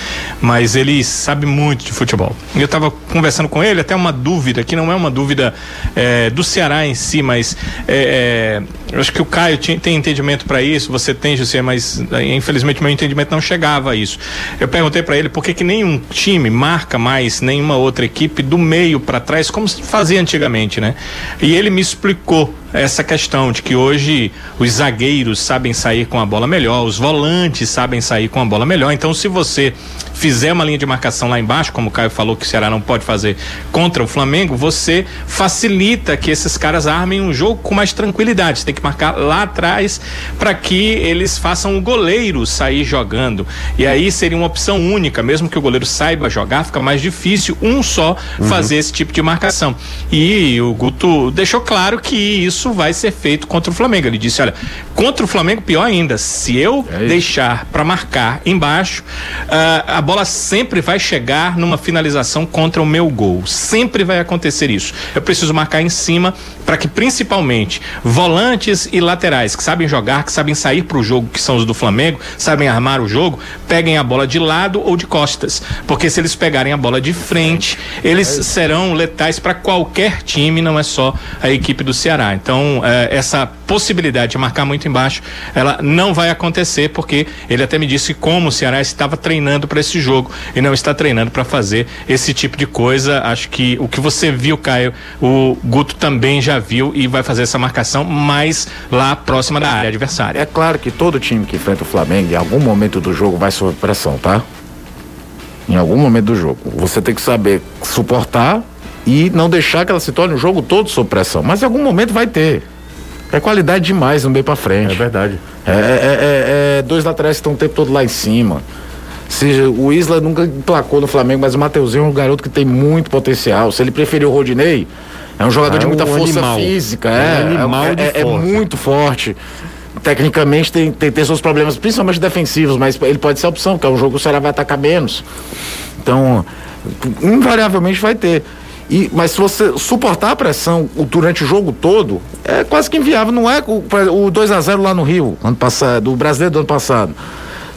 Mas ele sabe muito de futebol. Eu tava conversando com ele, até uma dúvida, que não é uma dúvida é, do Ceará em si, mas é, é eu acho que o Caio tinha, tem entendimento para isso, você tem, José, mas é, infelizmente meu entendimento não chegava a isso. Eu perguntei para ele por que, que nenhum time marca mais nenhuma outra equipe do meio para trás, como se fazia antigamente, né? E ele me explicou essa questão de que hoje os zagueiros sabem sair com a bola melhor, os volantes sabem sair com a bola melhor. Então, se você fizer uma linha de marcação lá embaixo, como o Caio falou que o Ceará não pode fazer contra o Flamengo, você facilita que esses caras armem um jogo com mais tranquilidade. Você tem que marcar lá atrás para que eles façam o goleiro sair jogando. E aí seria uma opção única, mesmo que o goleiro saiba jogar, fica mais difícil um só uhum. fazer esse tipo de marcação. E o Guto deixou claro que isso vai ser feito contra o Flamengo. Ele disse: olha, contra o Flamengo, pior ainda, se eu é deixar para marcar embaixo, uh, a bola sempre vai chegar numa finalização contra o meu gol. Sempre vai acontecer isso. Eu preciso marcar em cima para que principalmente volantes e laterais que sabem jogar, que sabem sair para o jogo, que são os do Flamengo, sabem armar o jogo, peguem a bola de lado ou de costas. Porque se eles pegarem a bola de frente, eles serão letais para qualquer time, não é só a equipe do Ceará. Então, eh, essa possibilidade de marcar muito embaixo, ela não vai acontecer, porque ele até me disse como o Ceará estava treinando para esse jogo e não está treinando para fazer esse tipo de coisa. Acho que o que você viu, Caio, o Guto também já viu e vai fazer essa marcação mais lá próxima da área adversária. É claro que todo time que enfrenta o Flamengo, em algum momento do jogo, vai sob pressão, tá? Em algum momento do jogo. Você tem que saber suportar e não deixar que ela se torne o jogo todo sob pressão. Mas em algum momento vai ter. É qualidade demais no meio para frente. É verdade. É, é, é, é dois laterais que estão o tempo todo lá em cima. Seja, o Isla nunca emplacou no Flamengo, mas o Mateuzinho é um garoto que tem muito potencial. Se ele preferiu o Rodinei, é um jogador é de muita um força animal. física. É, é, é, é, muito forte. Tecnicamente tem, tem, tem, seus problemas, principalmente defensivos, mas ele pode ser a opção, porque é um jogo que o Ceará vai atacar menos. Então, invariavelmente vai ter. E, mas se você suportar a pressão durante o jogo todo, é quase que inviável. Não é o, o 2 a 0 lá no Rio, ano passado, do brasileiro do ano passado.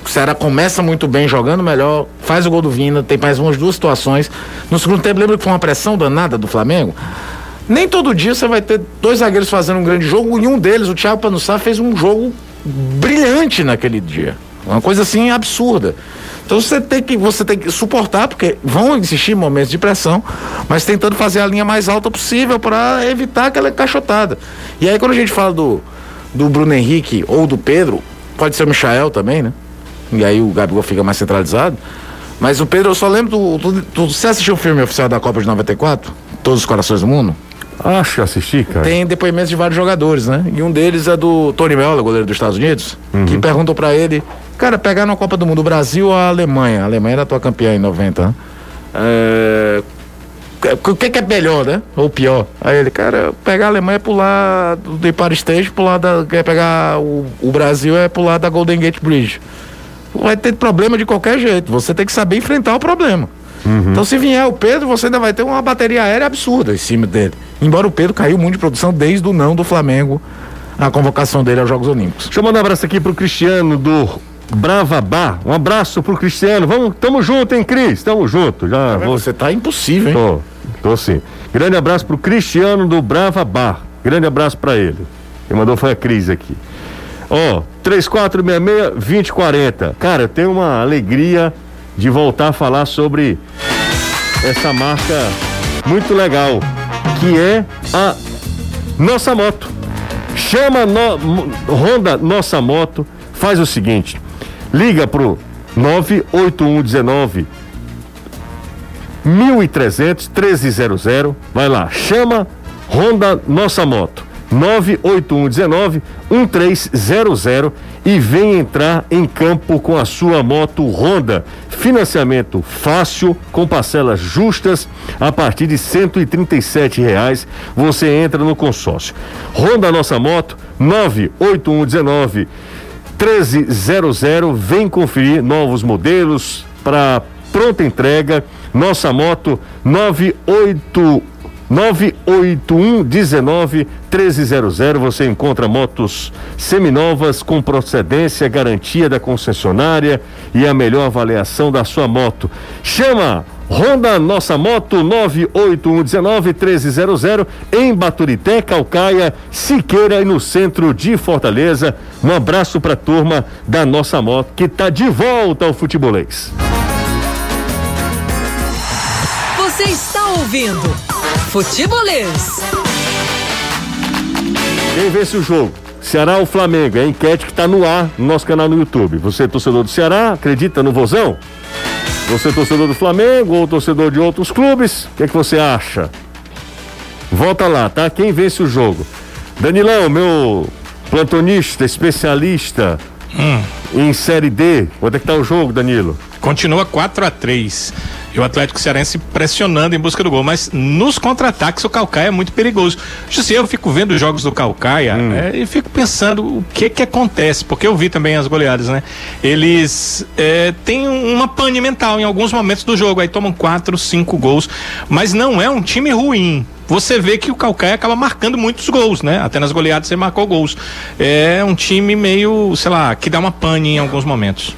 O Ceará começa muito bem, jogando melhor, faz o gol do Vina, tem mais umas duas situações. No segundo tempo, lembra que foi uma pressão danada do Flamengo? Nem todo dia você vai ter dois zagueiros fazendo um grande jogo, e um deles, o Thiago Panussá, fez um jogo brilhante naquele dia. Uma coisa assim absurda. Então você tem que você tem que suportar porque vão existir momentos de pressão, mas tentando fazer a linha mais alta possível para evitar aquela encaixotada. E aí quando a gente fala do do Bruno Henrique ou do Pedro, pode ser o Michael também, né? E aí o Gabigol fica mais centralizado. Mas o Pedro, eu só lembro do, do, do Você assistiu o filme oficial da Copa de 94? Todos os Corações do Mundo? Acho que assisti, cara. Tem depoimentos de vários jogadores, né? E um deles é do Tony Mello, goleiro dos Estados Unidos, uhum. que perguntou para ele, cara, pegar na Copa do Mundo o Brasil ou a Alemanha? A Alemanha era tua campeã em 90, né? É... O que, que, é melhor, né? Ou pior? Aí ele, cara, pegar a Alemanha é pular do Empire State, pular da. Quer pegar o, o Brasil é pular da Golden Gate Bridge vai ter problema de qualquer jeito. Você tem que saber enfrentar o problema. Uhum. Então, se vier o Pedro, você ainda vai ter uma bateria aérea absurda em cima dele. Embora o Pedro caiu muito de produção desde o não do Flamengo, a convocação dele aos Jogos Olímpicos. Deixa eu mandar um abraço aqui pro Cristiano do Bravabá. Um abraço pro Cristiano. Vamos, tamo junto, hein, Cris? Tamo junto. Já vou... Você tá impossível, hein? Tô, tô sim. Grande abraço pro Cristiano do Bravabá. Grande abraço para ele. Quem mandou foi a Cris aqui. Ó, 3466-2040. Cara, eu tenho uma alegria de voltar a falar sobre essa marca muito legal, que é a Nossa Moto. Chama no, Honda Nossa Moto, faz o seguinte, liga pro 98119 1300 1300, vai lá, chama Honda Nossa Moto. 98119 1300 e vem entrar em campo com a sua moto Honda. Financiamento fácil, com parcelas justas, a partir de R$ reais você entra no consórcio. Honda Nossa Moto 98119 1300 vem conferir novos modelos para pronta entrega. Nossa moto 98 981 19 1300 você encontra motos seminovas com procedência, garantia da concessionária e a melhor avaliação da sua moto. Chama Honda Nossa Moto 98119 1300 em Baturité, Calcaia, Siqueira e no centro de Fortaleza. Um abraço para a turma da Nossa Moto que está de volta ao futebolês. Você está ouvindo Futebolês. Quem vence o jogo? Ceará ou Flamengo? É a enquete que está no ar no nosso canal no YouTube. Você é torcedor do Ceará? Acredita no Vozão? Você é torcedor do Flamengo ou torcedor de outros clubes? O que é que você acha? Volta lá, tá? Quem vence o jogo? Danilão, meu plantonista, especialista hum. em Série D. Onde é que tá o jogo, Danilo? Continua 4 a 3 e o Atlético Cearense pressionando em busca do gol. Mas nos contra-ataques o Calcaia é muito perigoso. José, eu fico vendo os jogos do Calcaia hum. é, e fico pensando o que que acontece, porque eu vi também as goleadas, né? Eles é, têm uma pane mental em alguns momentos do jogo, aí tomam quatro, cinco gols, mas não é um time ruim você vê que o Calcaia acaba marcando muitos gols, né? Até nas goleadas você marcou gols. É um time meio, sei lá, que dá uma pane em alguns momentos.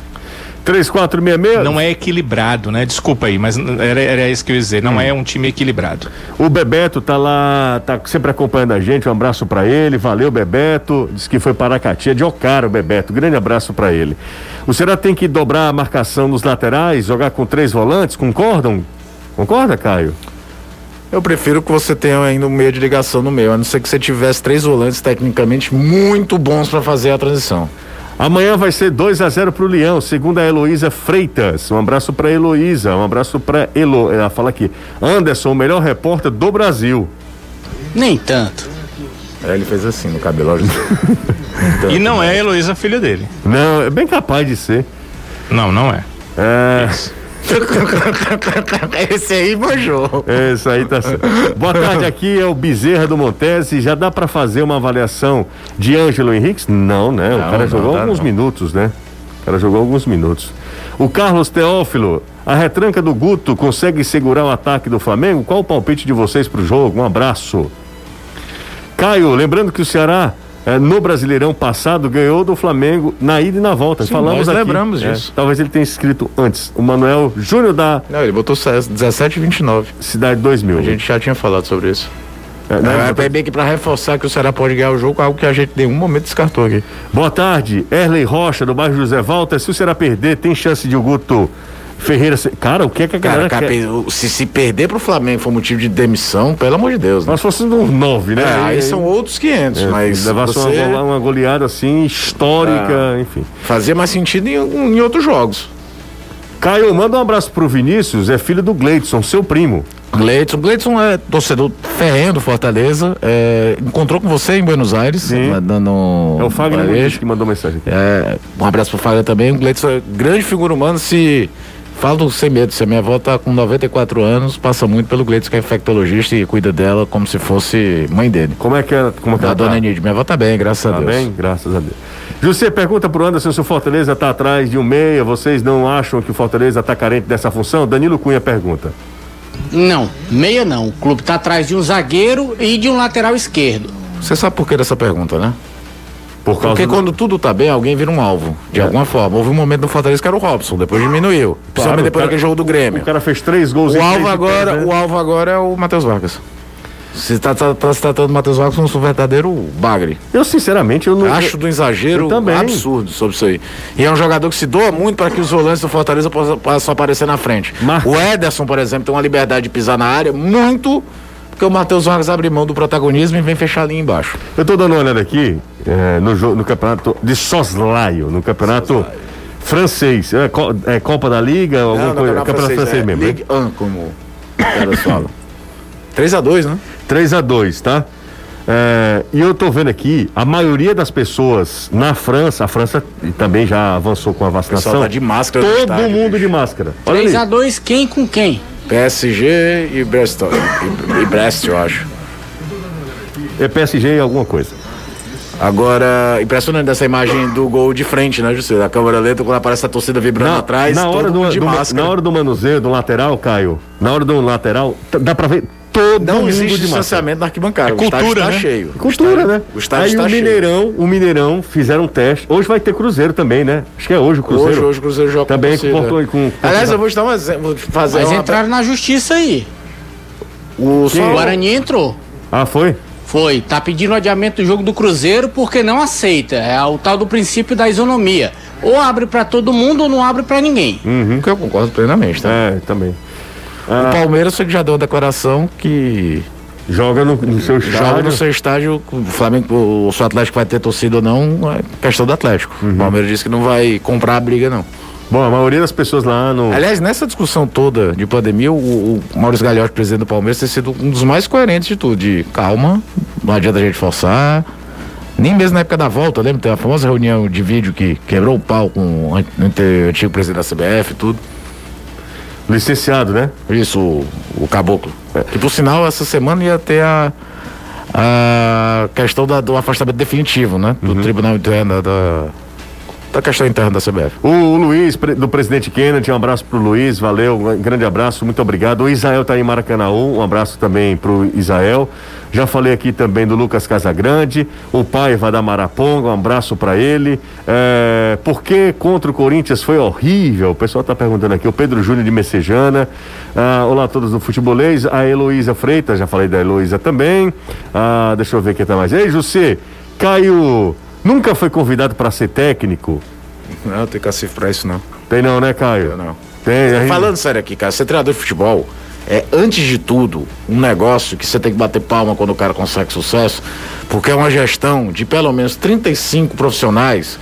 3466. Não é equilibrado, né? Desculpa aí, mas era, era isso que eu ia dizer. Não hum. é um time equilibrado. O Bebeto tá lá, tá sempre acompanhando a gente. Um abraço para ele. Valeu, Bebeto. Diz que foi para Catia de Ocara, o Bebeto. Grande abraço para ele. O Será tem que dobrar a marcação nos laterais, jogar com três volantes? Concordam? Concorda, Caio? Eu prefiro que você tenha ainda um meio de ligação no meio, a não ser que você tivesse três volantes tecnicamente muito bons para fazer a transição. Amanhã vai ser 2 a 0 pro Leão, segundo a Heloísa Freitas. Um abraço pra Heloísa, um abraço pra Elo. Ela fala aqui. Anderson, o melhor repórter do Brasil. Nem tanto. É, ele fez assim no cabelo. e não é a Heloísa filha dele. Não, é bem capaz de ser. Não, não é. É. Isso. Esse aí manjou. Esse aí tá certo. Boa tarde, aqui é o Bezerra do Montese. Já dá para fazer uma avaliação de Ângelo Henriques? Não, né? Não, o cara jogou alguns não. minutos, né? O cara jogou alguns minutos. O Carlos Teófilo, a retranca do Guto consegue segurar o ataque do Flamengo? Qual o palpite de vocês pro jogo? Um abraço. Caio, lembrando que o Ceará é, no Brasileirão passado ganhou do Flamengo na ida e na volta. Sim, Falamos nós aqui, lembramos é, disso. Talvez ele tenha escrito antes. O Manuel Júnior da. Não, ele botou 17 e 29. Cidade 2000. A gente já tinha falado sobre isso. É, né? é, bem que para reforçar que o Ceará pode ganhar o jogo, algo que a gente em nenhum momento descartou aqui. Boa tarde, Erley Rocha, do bairro José Walter. Se o Ceará perder, tem chance de o Guto Ferreira, cara, o que é que a galera cara, quer? Se, se perder pro Flamengo for motivo de demissão, pelo amor de Deus. Né? Nós fossemos uns nove, né? É, aí, aí, são outros 500, é, mas. Levasse você... uma, uma goleada assim, histórica, é, enfim. Fazia mais sentido em, em outros jogos. Caio, manda um abraço pro Vinícius, é filho do Gleidson, seu primo. Gleidson, Gleidson é torcedor ferrenho do Fortaleza, é, encontrou com você em Buenos Aires, Sim. É o Fagner que mandou mensagem. É, um abraço pro Fagner também, o Gleidson é grande figura humana, se Falo sem medo, se a minha avó está com 94 anos, passa muito pelo Gleitos, que é infectologista e cuida dela como se fosse mãe dele. Como é que é? Como é que a dona tá? Nid, minha avó está bem, graças tá a Deus. bem, graças a Deus. José, pergunta pro Anderson se o Fortaleza está atrás de um meia, vocês não acham que o Fortaleza está carente dessa função? Danilo Cunha pergunta. Não, meia não. O clube está atrás de um zagueiro e de um lateral esquerdo. Você sabe por que dessa pergunta, né? Por Porque do... quando tudo tá bem, alguém vira um alvo, de é. alguma forma. Houve um momento no Fortaleza que era o Robson, depois diminuiu. Principalmente depois cara, daquele jogo do Grêmio. O cara fez três gols o alvo agora, né? O alvo agora é o Matheus Vargas. Se tá, tá, tá se tratando do Matheus Vargas como um verdadeiro bagre. Eu, sinceramente, eu não. Acho do exagero absurdo sobre isso aí. E é um jogador que se doa muito para que os volantes do Fortaleza possam, possam aparecer na frente. O Ederson, por exemplo, tem uma liberdade de pisar na área muito porque o Matheus Vargas abre mão do protagonismo e vem fechar ali embaixo. Eu tô dando uma olhada aqui é, no, jogo, no campeonato de soslaio, no campeonato francês. É, é Copa da Liga, alguma Não, coisa? não, Campeonato francês, é mesmo. né? Ligue 1, como os caras falam. 3x2, né? 3 a 2 tá? É, e eu tô vendo aqui, a maioria das pessoas na França, a França também já avançou com a O pessoal vacinação. tá de máscara Todo estádio, mundo bicho. de máscara. Olha ali. 3x2, quem com quem? PSG e Brest, e, e Brest, eu acho. É PSG e alguma coisa. Agora, impressionante essa imagem do gol de frente, né, José? Da câmera lenta, quando aparece a torcida vibrando atrás, na hora do, do- na hora do manuseio, do lateral, Caio, na hora do lateral, dá pra ver todo Não existe distanciamento na arquibancada. É o cultura, está né? cheio. Cultura, né? O estádio Aí está o cheio. Mineirão, o Mineirão fizeram um teste. Hoje vai ter Cruzeiro também, né? Acho que é hoje o Cruzeiro. Hoje, hoje o Cruzeiro joga Também com com com- com- Aliás, eu vou te dar um exemplo. Fazer Mas uma... entraram na justiça aí. O Guarani entrou. Ah, foi? Foi, tá pedindo adiamento do jogo do Cruzeiro porque não aceita. É o tal do princípio da isonomia. Ou abre pra todo mundo ou não abre pra ninguém. que eu concordo plenamente, tá? É, também. O Palmeiras foi que já deu a declaração que Joga no, no seu joga estádio. no seu estádio, o Flamengo, o seu Atlético vai ter torcida ou não, é questão do Atlético. Uhum. O Palmeiras disse que não vai comprar a briga, não. Bom, a maioria das pessoas lá no. Aliás, nessa discussão toda de pandemia, o, o Maurício Gagliotti, presidente do Palmeiras, tem sido um dos mais coerentes de tudo. De calma, não adianta a gente forçar. Nem mesmo na época da volta, lembra? Tem a famosa reunião de vídeo que quebrou o pau com o antigo presidente da CBF e tudo. Licenciado, né? Isso, o, o Caboclo. Que por sinal, essa semana ia ter a, a questão da- do afastamento definitivo, né? Do Tribunal Interno da, da questão interna da CBF. O, Luiz, do presidente Kennedy, um abraço pro Luiz, valeu, um grande abraço, muito obrigado. O Israel tá em Maracanãú, um abraço também pro Israel. Já falei aqui também do Lucas Casagrande, o Paiva da Maraponga, um abraço para ele. É, por que contra o Corinthians foi horrível? O pessoal tá perguntando aqui, o Pedro Júnior de Messejana. Ah, olá a todos do Futebolês, a Heloísa Freitas, já falei da Heloísa também. Ah, deixa eu ver quem tá mais. Ei, José, Caio, nunca foi convidado para ser técnico? Não, tem cacife pra isso não. Tem não, né, Caio? Não. Tem, a gente- Falando sério aqui, cara, ser treinador de futebol é, antes de tudo, um negócio que você tem que bater palma quando o cara consegue sucesso, porque é uma gestão de pelo menos 35 profissionais,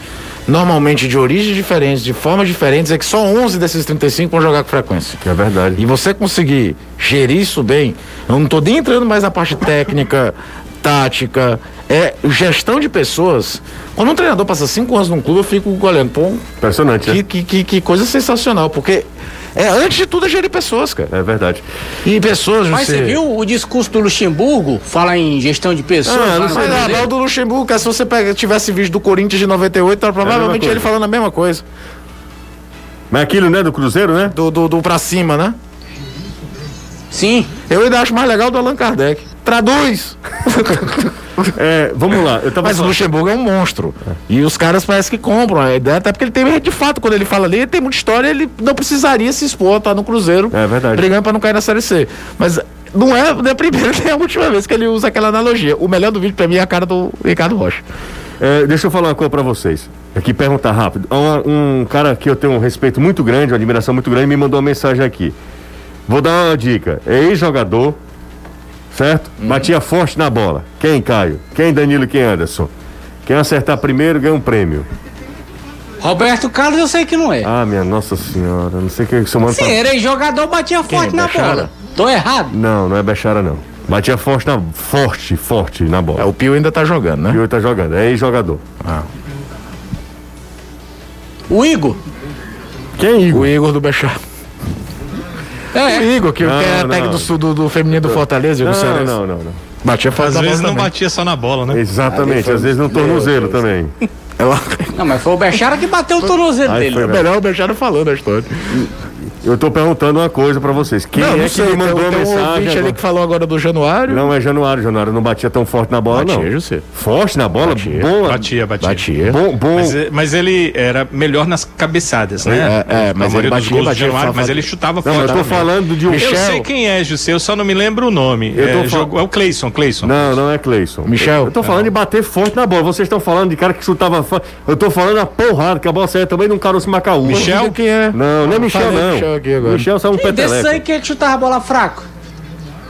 normalmente de origens diferentes, de formas diferentes, é que só 11 desses 35 vão jogar com frequência. É verdade. E você conseguir gerir isso bem, eu não tô nem entrando mais na parte técnica, tática, é gestão de pessoas. Quando um treinador passa cinco anos num clube, eu fico olhando, pô, Impressionante, que, né? que, que, que coisa sensacional, porque é antes de tudo é gerir pessoas, cara. É verdade. E pessoas, Mas você viu o discurso do Luxemburgo? Fala em gestão de pessoas. Ah, não sei a do Luxemburgo, cara, se você pega, tivesse visto do Corinthians de 98, era provavelmente coisa. ele falando a mesma coisa. Mas aquilo, né, do Cruzeiro, né? Do, do, do pra cima, né? Sim. Eu ainda acho mais legal do Allan Kardec. Traduz! É, vamos lá. Mas o Luxemburgo é um monstro. E os caras parece que compram a ideia, até porque ele tem, de fato, quando ele fala ali, ele tem muita história, ele não precisaria se expor, tá no Cruzeiro. É verdade. Brigando pra não cair na Série C. Mas não é nem a primeira nem a última vez que ele usa aquela analogia. O melhor do vídeo pra mim é a cara do Ricardo Rocha. É, deixa eu falar uma coisa pra vocês. Aqui perguntar rápido. Um, um cara que eu tenho um respeito muito grande, uma admiração muito grande, me mandou uma mensagem aqui. Vou dar uma dica. É ex-jogador, certo? Batia forte na bola. Quem, Caio? Quem, Danilo e quem, Anderson? Quem acertar primeiro ganha um prêmio. Roberto Carlos eu sei que não é. Ah, minha nossa senhora. Não sei o que o seu mano Sim, tá- era jogador, batia forte na Bechara? bola. Tô errado. Não, não é Bechara, não. Batia forte, na... forte, forte na bola. É, o Pio ainda tá jogando, né? hoje tá jogando. É ex-jogador. O Igor. Quem, Igor? O Igor do O É. Igor, que, Não, que é não. técnico do, sul- do, do feminino do Fortaleza e do Não, não, não, não. Batia fora Às vezes não também. batia só na bola, né? Exatamente, foi- às vezes no tornozelo também. Ela... Não, mas foi o Bechara que bateu o tornozelo Aí dele. foi, É melhor o Bechara falando a história. Eu tô perguntando uma coisa pra vocês. Quem não, é não que sei, me mandou tem, a tem um mensagem? ali que falou agora do Januário. Não é Januário, Januário não batia tão forte na bola, Batia, não. José. Forte na bola? Batia. Bom, Batia, batia. Batia. bom, bom. Mas, eh, mas ele era melhor nas cabeçadas, né? É, é, mas ele batia, batia, Januário, mas ele chutava Não, forte. eu tô também. falando de um. Eu Michel. sei quem é, José, eu só não me lembro o nome. Eu tô É, fal- jogo- é o Cleison, Cleison. Não, não é Cleison. Michel. Eu tô falando de bater forte na bola. Vocês estão falando de cara que chutava forte. Eu tô falando a porrada, que a bola saia também de um caroço macaú. Michel? Quem é? Não, não é Michel, não. Aqui agora. Michel só um Desses aí peteleco. que chutava a bola fraco.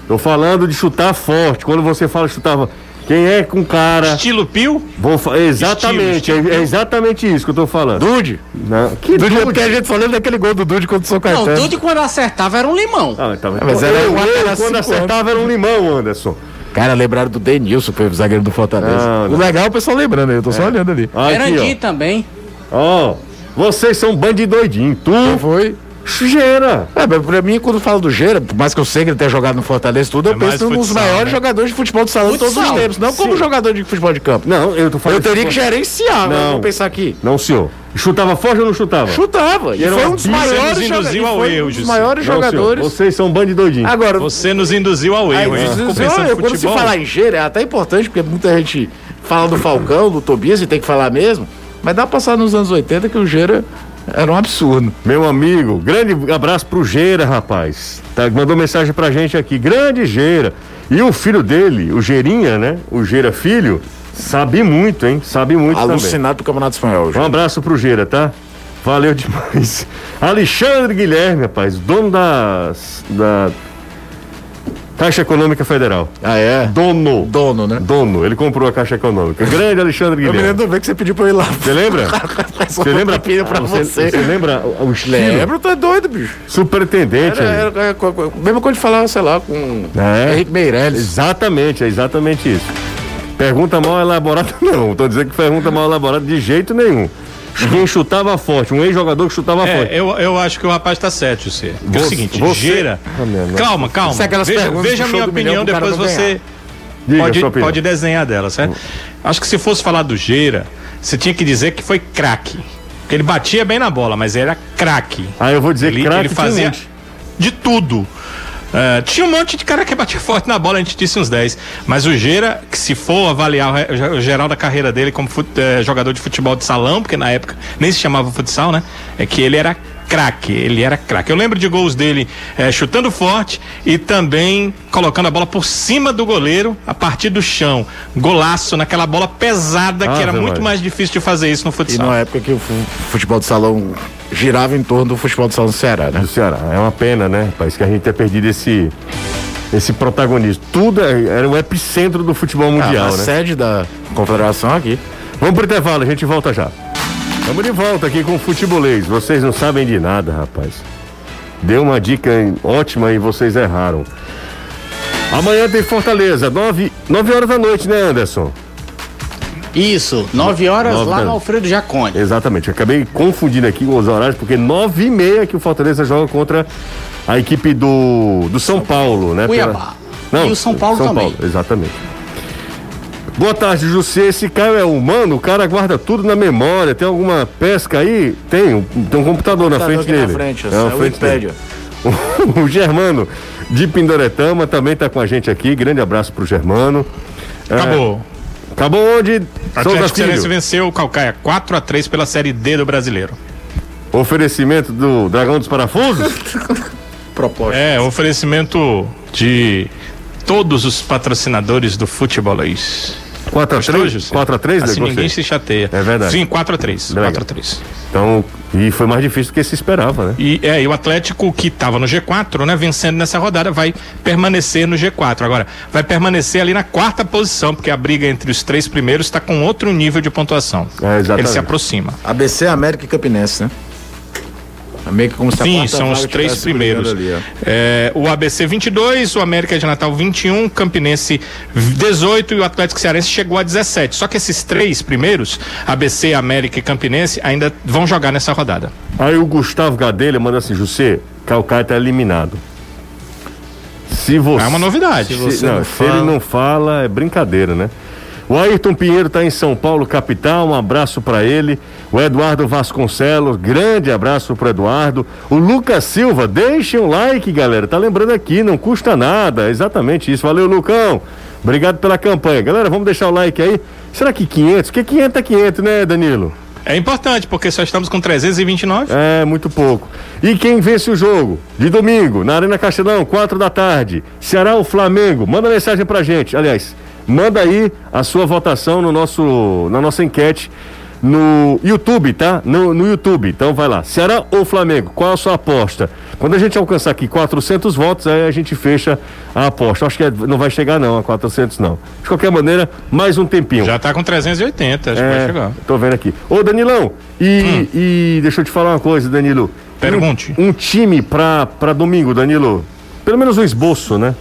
Tô falando de chutar forte. Quando você fala chutava. Quem é com cara. Estilo Pio? Vou fa- Exatamente, Estilo, é, é exatamente isso que eu tô falando. Dude. Não, que Dude, é Dude? porque a gente só lembra daquele gol do Dude contra o São Não, Caetano. tudo quando acertava era um limão. Ah, tá, mas era eu, eu, quando cinco acertava era um limão, Anderson. Cara, lembraram do Denilson, que foi o zagueiro do Fortaleza. Não, O não. legal é o pessoal lembrando aí, eu tô só olhando ali. Erandi Aqui, também. ó. Ó, vocês são bandidoidinho. Tu, Quem foi? Sujeira. É, mas pra mim, quando falo do Gera, por mais que eu sei que ele tenha jogado no Fortaleza e tudo, eu É mais penso nos futsal, maiores né? jogadores de futebol de salão de todos os Futsal. tempos. Não como Sim. jogador de futebol de campo. Não, eu tô falando. Eu teria que gerenciar, Não. vamos pensar aqui. Não, senhor. Chutava forte ou não chutava? Chutava. E foi um dos maiores nos jogadores. induziu ao foi erro, um maiores Não, senhor. Vocês são bandidoidinhos. Agora, Você nos induziu ao erro, hein? quando se futebol. falar em Gera, é até importante, porque muita gente fala do Falcão, do Tobias, e tem que falar mesmo. Mas dá pra passar nos anos 80 que o Gera era um absurdo. Meu amigo, grande abraço pro Geira, rapaz. Tá, mandou mensagem pra gente aqui. Grande Geira. E o filho dele, o Geirinha, né? O Geira filho, sabe muito, hein? Sabe muito também. Alucinado pro Campeonato Espanhol. Um Gera. abraço pro Geira, tá? Valeu demais. Alexandre Guilherme, rapaz, dono das, da Caixa Econômica Federal. Ah, é? Dono. Dono, né? Dono, ele comprou a Caixa Econômica. Grande Alexandre Eu me Guilherme. lembro ver que você pediu pra eu ir lá. Você lembra? Você lembra? Pediu pra Ah, você. Você lembra o, estilo? Lembro, tu é doido, bicho. Superintendente. Era, era, era, mesma coisa de falar, sei lá, com É. Henrique Meirelles. Exatamente, é exatamente isso. Pergunta mal elaborada, não. Tô dizendo que pergunta mal elaborada de jeito nenhum. Quem chutava forte, um ex-jogador que chutava forte. É, eu, eu acho que o rapaz tá certo, você. Porque é o seguinte, você- Geira. Ah. Calma, calma. Isso é Veja, veja a minha opinião, depois você. Diga pode, pode desenhar dela, certo? Acho que se fosse falar do Geira, você tinha que dizer que foi craque. Porque ele batia bem na bola, mas era craque. Ah, eu vou dizer Ele, craque ele fazia de tudo. É, tinha um monte de cara que batia forte na bola, a gente disse uns 10. Mas o Geira, que se for avaliar o geral da carreira dele como eh, jogador de futebol de salão, porque na época nem se chamava futsal, né? É que ele era craque, ele era craque. Eu lembro de gols dele eh, chutando forte e também colocando a bola por cima do goleiro a partir do chão. Golaço naquela bola pesada, que Ave era muito mais difícil de fazer isso no E futsal. numa época que o fu- futebol de salão girava em torno do futebol de salão do Ceará, né? do Ceará. É uma pena, né, rapaz, que a gente tenha perdido esse, esse protagonismo. Tudo é- era o epicentro do futebol mundial, Ah, a né? sede da confederação aqui. Vamos pro intervalo, a gente volta já. Estamos de volta aqui com o Futebolês. Vocês não sabem de nada, rapaz. Deu uma dica ótima e vocês erraram. Amanhã tem Fortaleza, 9, nove horas da noite, né, Anderson? Isso, 9 horas Nove lá da- no Alfredo Jacone. Exatamente. Acabei confundindo aqui os horários, porque nove e meia que o Fortaleza joga contra a equipe do, do São Paulo, né? Cuiabá. Não, E o São Paulo também. exatamente. Boa tarde, José. Esse Caio é humano, o cara guarda tudo na memória. Tem alguma pesca aí? Tem, um- tem um computador na Tá frente aqui dele. na frente, é é na o. Wikipédia. O Germano de Pindoretama também está com a gente aqui. Grande abraço pro Germano. É, Acabou. acabou onde? Atlético Cearense venceu o Calcaia 4 a 3 pela Série D do Brasileiro. Oferecimento do Dragão dos Parafusos? Proposta. É, oferecimento de todos os patrocinadores do futebolês. 4x3? 4x3, Assim ninguém se chateia. É verdade. Sim, 4x3. Legal. 4x3. Então, e foi mais difícil do que se esperava, né? E, é, e o Atlético que estava no G4, né, vencendo nessa rodada, vai permanecer no G4. Agora, vai permanecer ali na quarta posição, porque a briga entre os três primeiros está com outro nível de pontuação. É, exatamente. Ele se aproxima. ABC, América e Campinense, né? É meio que como se Sim, são os três primeiros. ali. É, o ABC 22, o América de Natal 21, Campinense 18 e o Atlético Cearense chegou a 17. Só que esses três primeiros, ABC, América e Campinense, ainda vão jogar nessa rodada. Aí o Gustavo Gadelha manda assim, José, Calcaia tá eliminado. Se você... É uma novidade. Se, você não, não se fala- ele não fala, é brincadeira, né? O Ayrton Pinheiro está em São Paulo, capital. Um abraço para ele. O Eduardo Vasconcelos, grande abraço para Eduardo. O Lucas Silva, deixem um like, galera. Tá lembrando aqui, não custa nada. Exatamente isso. Valeu, Lucão. Obrigado pela campanha. Galera, vamos deixar o like aí. Será que 500? Que 500 é 500, né, Danilo? É importante, porque só estamos com 329. É, muito pouco. E quem vence o jogo? De domingo, na Arena Castelão, 4 da tarde. Ceará ou Flamengo? Manda mensagem pra gente. Aliás, manda aí a sua votação no nosso, na nossa enquete no YouTube, tá? No, no YouTube. Então vai lá. Ceará ou Flamengo? Qual a sua aposta? Quando a gente alcançar aqui 400 votos, aí a gente fecha a aposta. Acho que é, não vai chegar não a 400 não. De qualquer maneira, mais um tempinho. Já tá com 380, acho é, que vai chegar. Tô vendo aqui. Ô Danilão, e, hum. e deixa eu te falar uma coisa, Danilo. Pergunte. Um, um time pra, pra domingo, Danilo. Pelo menos um esboço, né?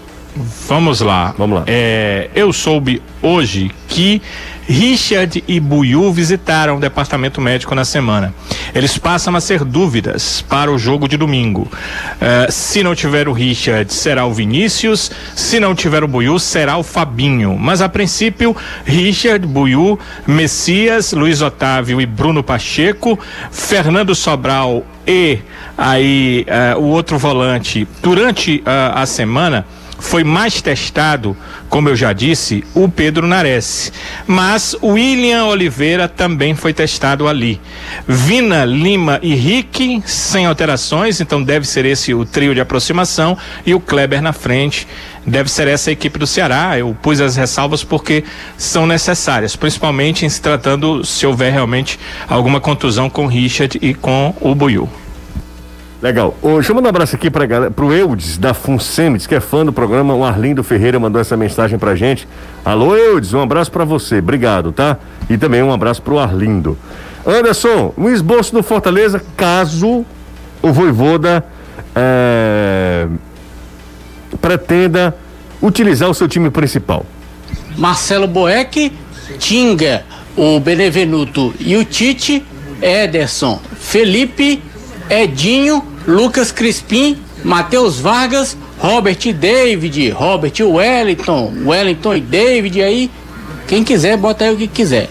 Vamos lá. Vamos lá. É, eu soube hoje que Richard e Buiu visitaram o departamento médico na semana. Eles passam a ser dúvidas para o jogo de domingo. Uh, se não tiver o Richard, será o Vinícius. Se não tiver o Buiu, será o Fabinho. Mas a princípio, Richard, Buiu, Messias, Luiz Otávio e Bruno Pacheco, Fernando Sobral e aí uh, o outro volante durante uh, a semana foi mais testado, como eu já disse, o Pedro Nares. Mas o William Oliveira também foi testado ali. Vina, Lima e Rick, sem alterações, então deve ser esse o trio de aproximação. E o Kleber na frente, deve ser essa a equipe do Ceará. Eu pus as ressalvas porque são necessárias, principalmente em se tratando se houver realmente alguma contusão com Richard e com o Buiu. Legal. Ô, deixa eu mandar um abraço aqui para pro Eudes da Funsemes, que é fã do programa. O Arlindo Ferreira mandou essa mensagem pra gente. Alô, Eudes, um abraço para você. Obrigado, tá? E também um abraço pro Arlindo. Anderson, um esboço do Fortaleza, caso o Voivoda é, pretenda utilizar o seu time principal. Marcelo Boeck, Tinga, o Benevenuto e o Tite, Ederson, Felipe, Edinho Lucas Crispim, Matheus Vargas, Robert David, Robert Wellington, Wellington e David aí. Quem quiser, bota aí o que quiser.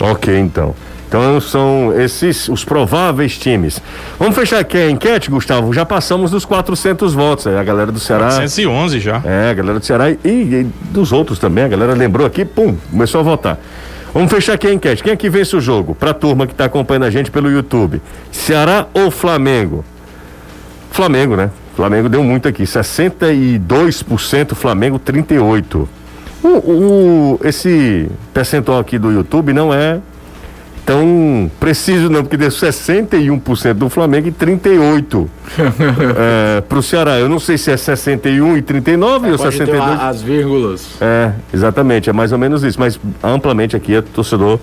Ok, então. Então são esses os prováveis times. Vamos fechar aqui a enquete, Gustavo. Já passamos dos 400 votos. A galera do Ceará. 411 já. É, a galera do Ceará e, e dos outros também. A galera lembrou aqui, pum, começou a votar. Vamos fechar aqui a enquete. Quem é que vence o jogo? Pra turma que está acompanhando a gente pelo YouTube. Ceará ou Flamengo? Flamengo, né? Flamengo deu muito aqui, 62% Flamengo, 38%. O, o, esse percentual aqui do YouTube não é tão preciso não, porque deu 61% do Flamengo e 38% é, para o Ceará. Eu não sei se é 61 e 39 é, ou 62. as vírgulas. É, exatamente, é mais ou menos isso, mas amplamente aqui é torcedor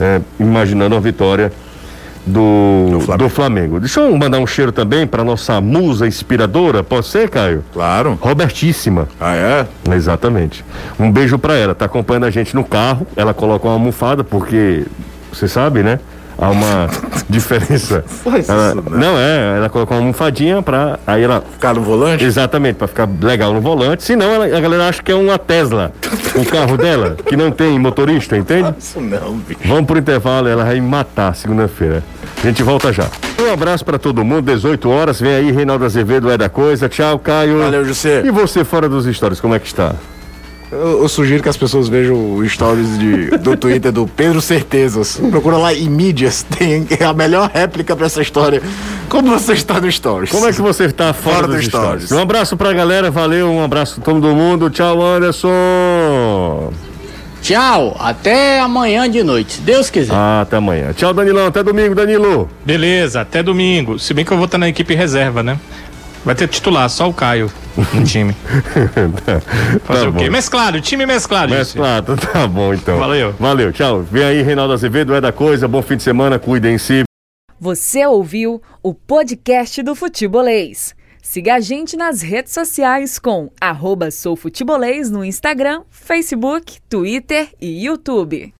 é, imaginando a vitória do, do Flamengo. do, Flamengo. Deixa eu mandar um cheiro também para nossa musa inspiradora, pode ser, Caio? Claro. Robertíssima. Ah, é? Exatamente. Um beijo para ela. Tá acompanhando a gente no carro. Ela coloca uma almofada porque você sabe, né? Há uma diferença. Faz ela, isso, né? Não, é, ela colocou uma almofadinha pra. Aí ela. Ficar no volante? Exatamente, pra ficar legal no volante. Senão ela, a galera acha que é uma Tesla, o carro dela, que não tem motorista, entende? Isso não, bicho. Vamos pro intervalo, ela vai me matar segunda-feira. A gente volta já. Um abraço para todo mundo, 18 horas. Vem aí, Reinaldo Azevedo é da coisa. Tchau, Caio. Valeu, José. E você fora dos stories, como é que está? Eu, eu, sugiro que as pessoas vejam stories de, do Twitter do Pedro Certezas. Procura lá em mídias, tem a melhor réplica para essa história. Como você está no stories? Como é que você está fora, fora dos, stories? stories? Um abraço pra galera, valeu, um abraço a todo mundo. Tchau, Anderson. Tchau, até amanhã de noite, se Deus quiser. Ah, até amanhã. Tchau, Danilão, até domingo, Danilo. Beleza, até domingo. Se bem que eu vou estar na equipe reserva, né? Vai ter titular, só o Caio no time. Fazer tá o quê? Mesclado, time mesclado. Mesclado, tá bom então. Valeu. Valeu, tchau. Vem aí, Reinaldo Azevedo, é da coisa. Bom fim de semana, cuidem se. Você ouviu o podcast do Futebolês. Siga a gente nas redes sociais com arroba soufutebolês no Instagram, Facebook, Twitter e YouTube.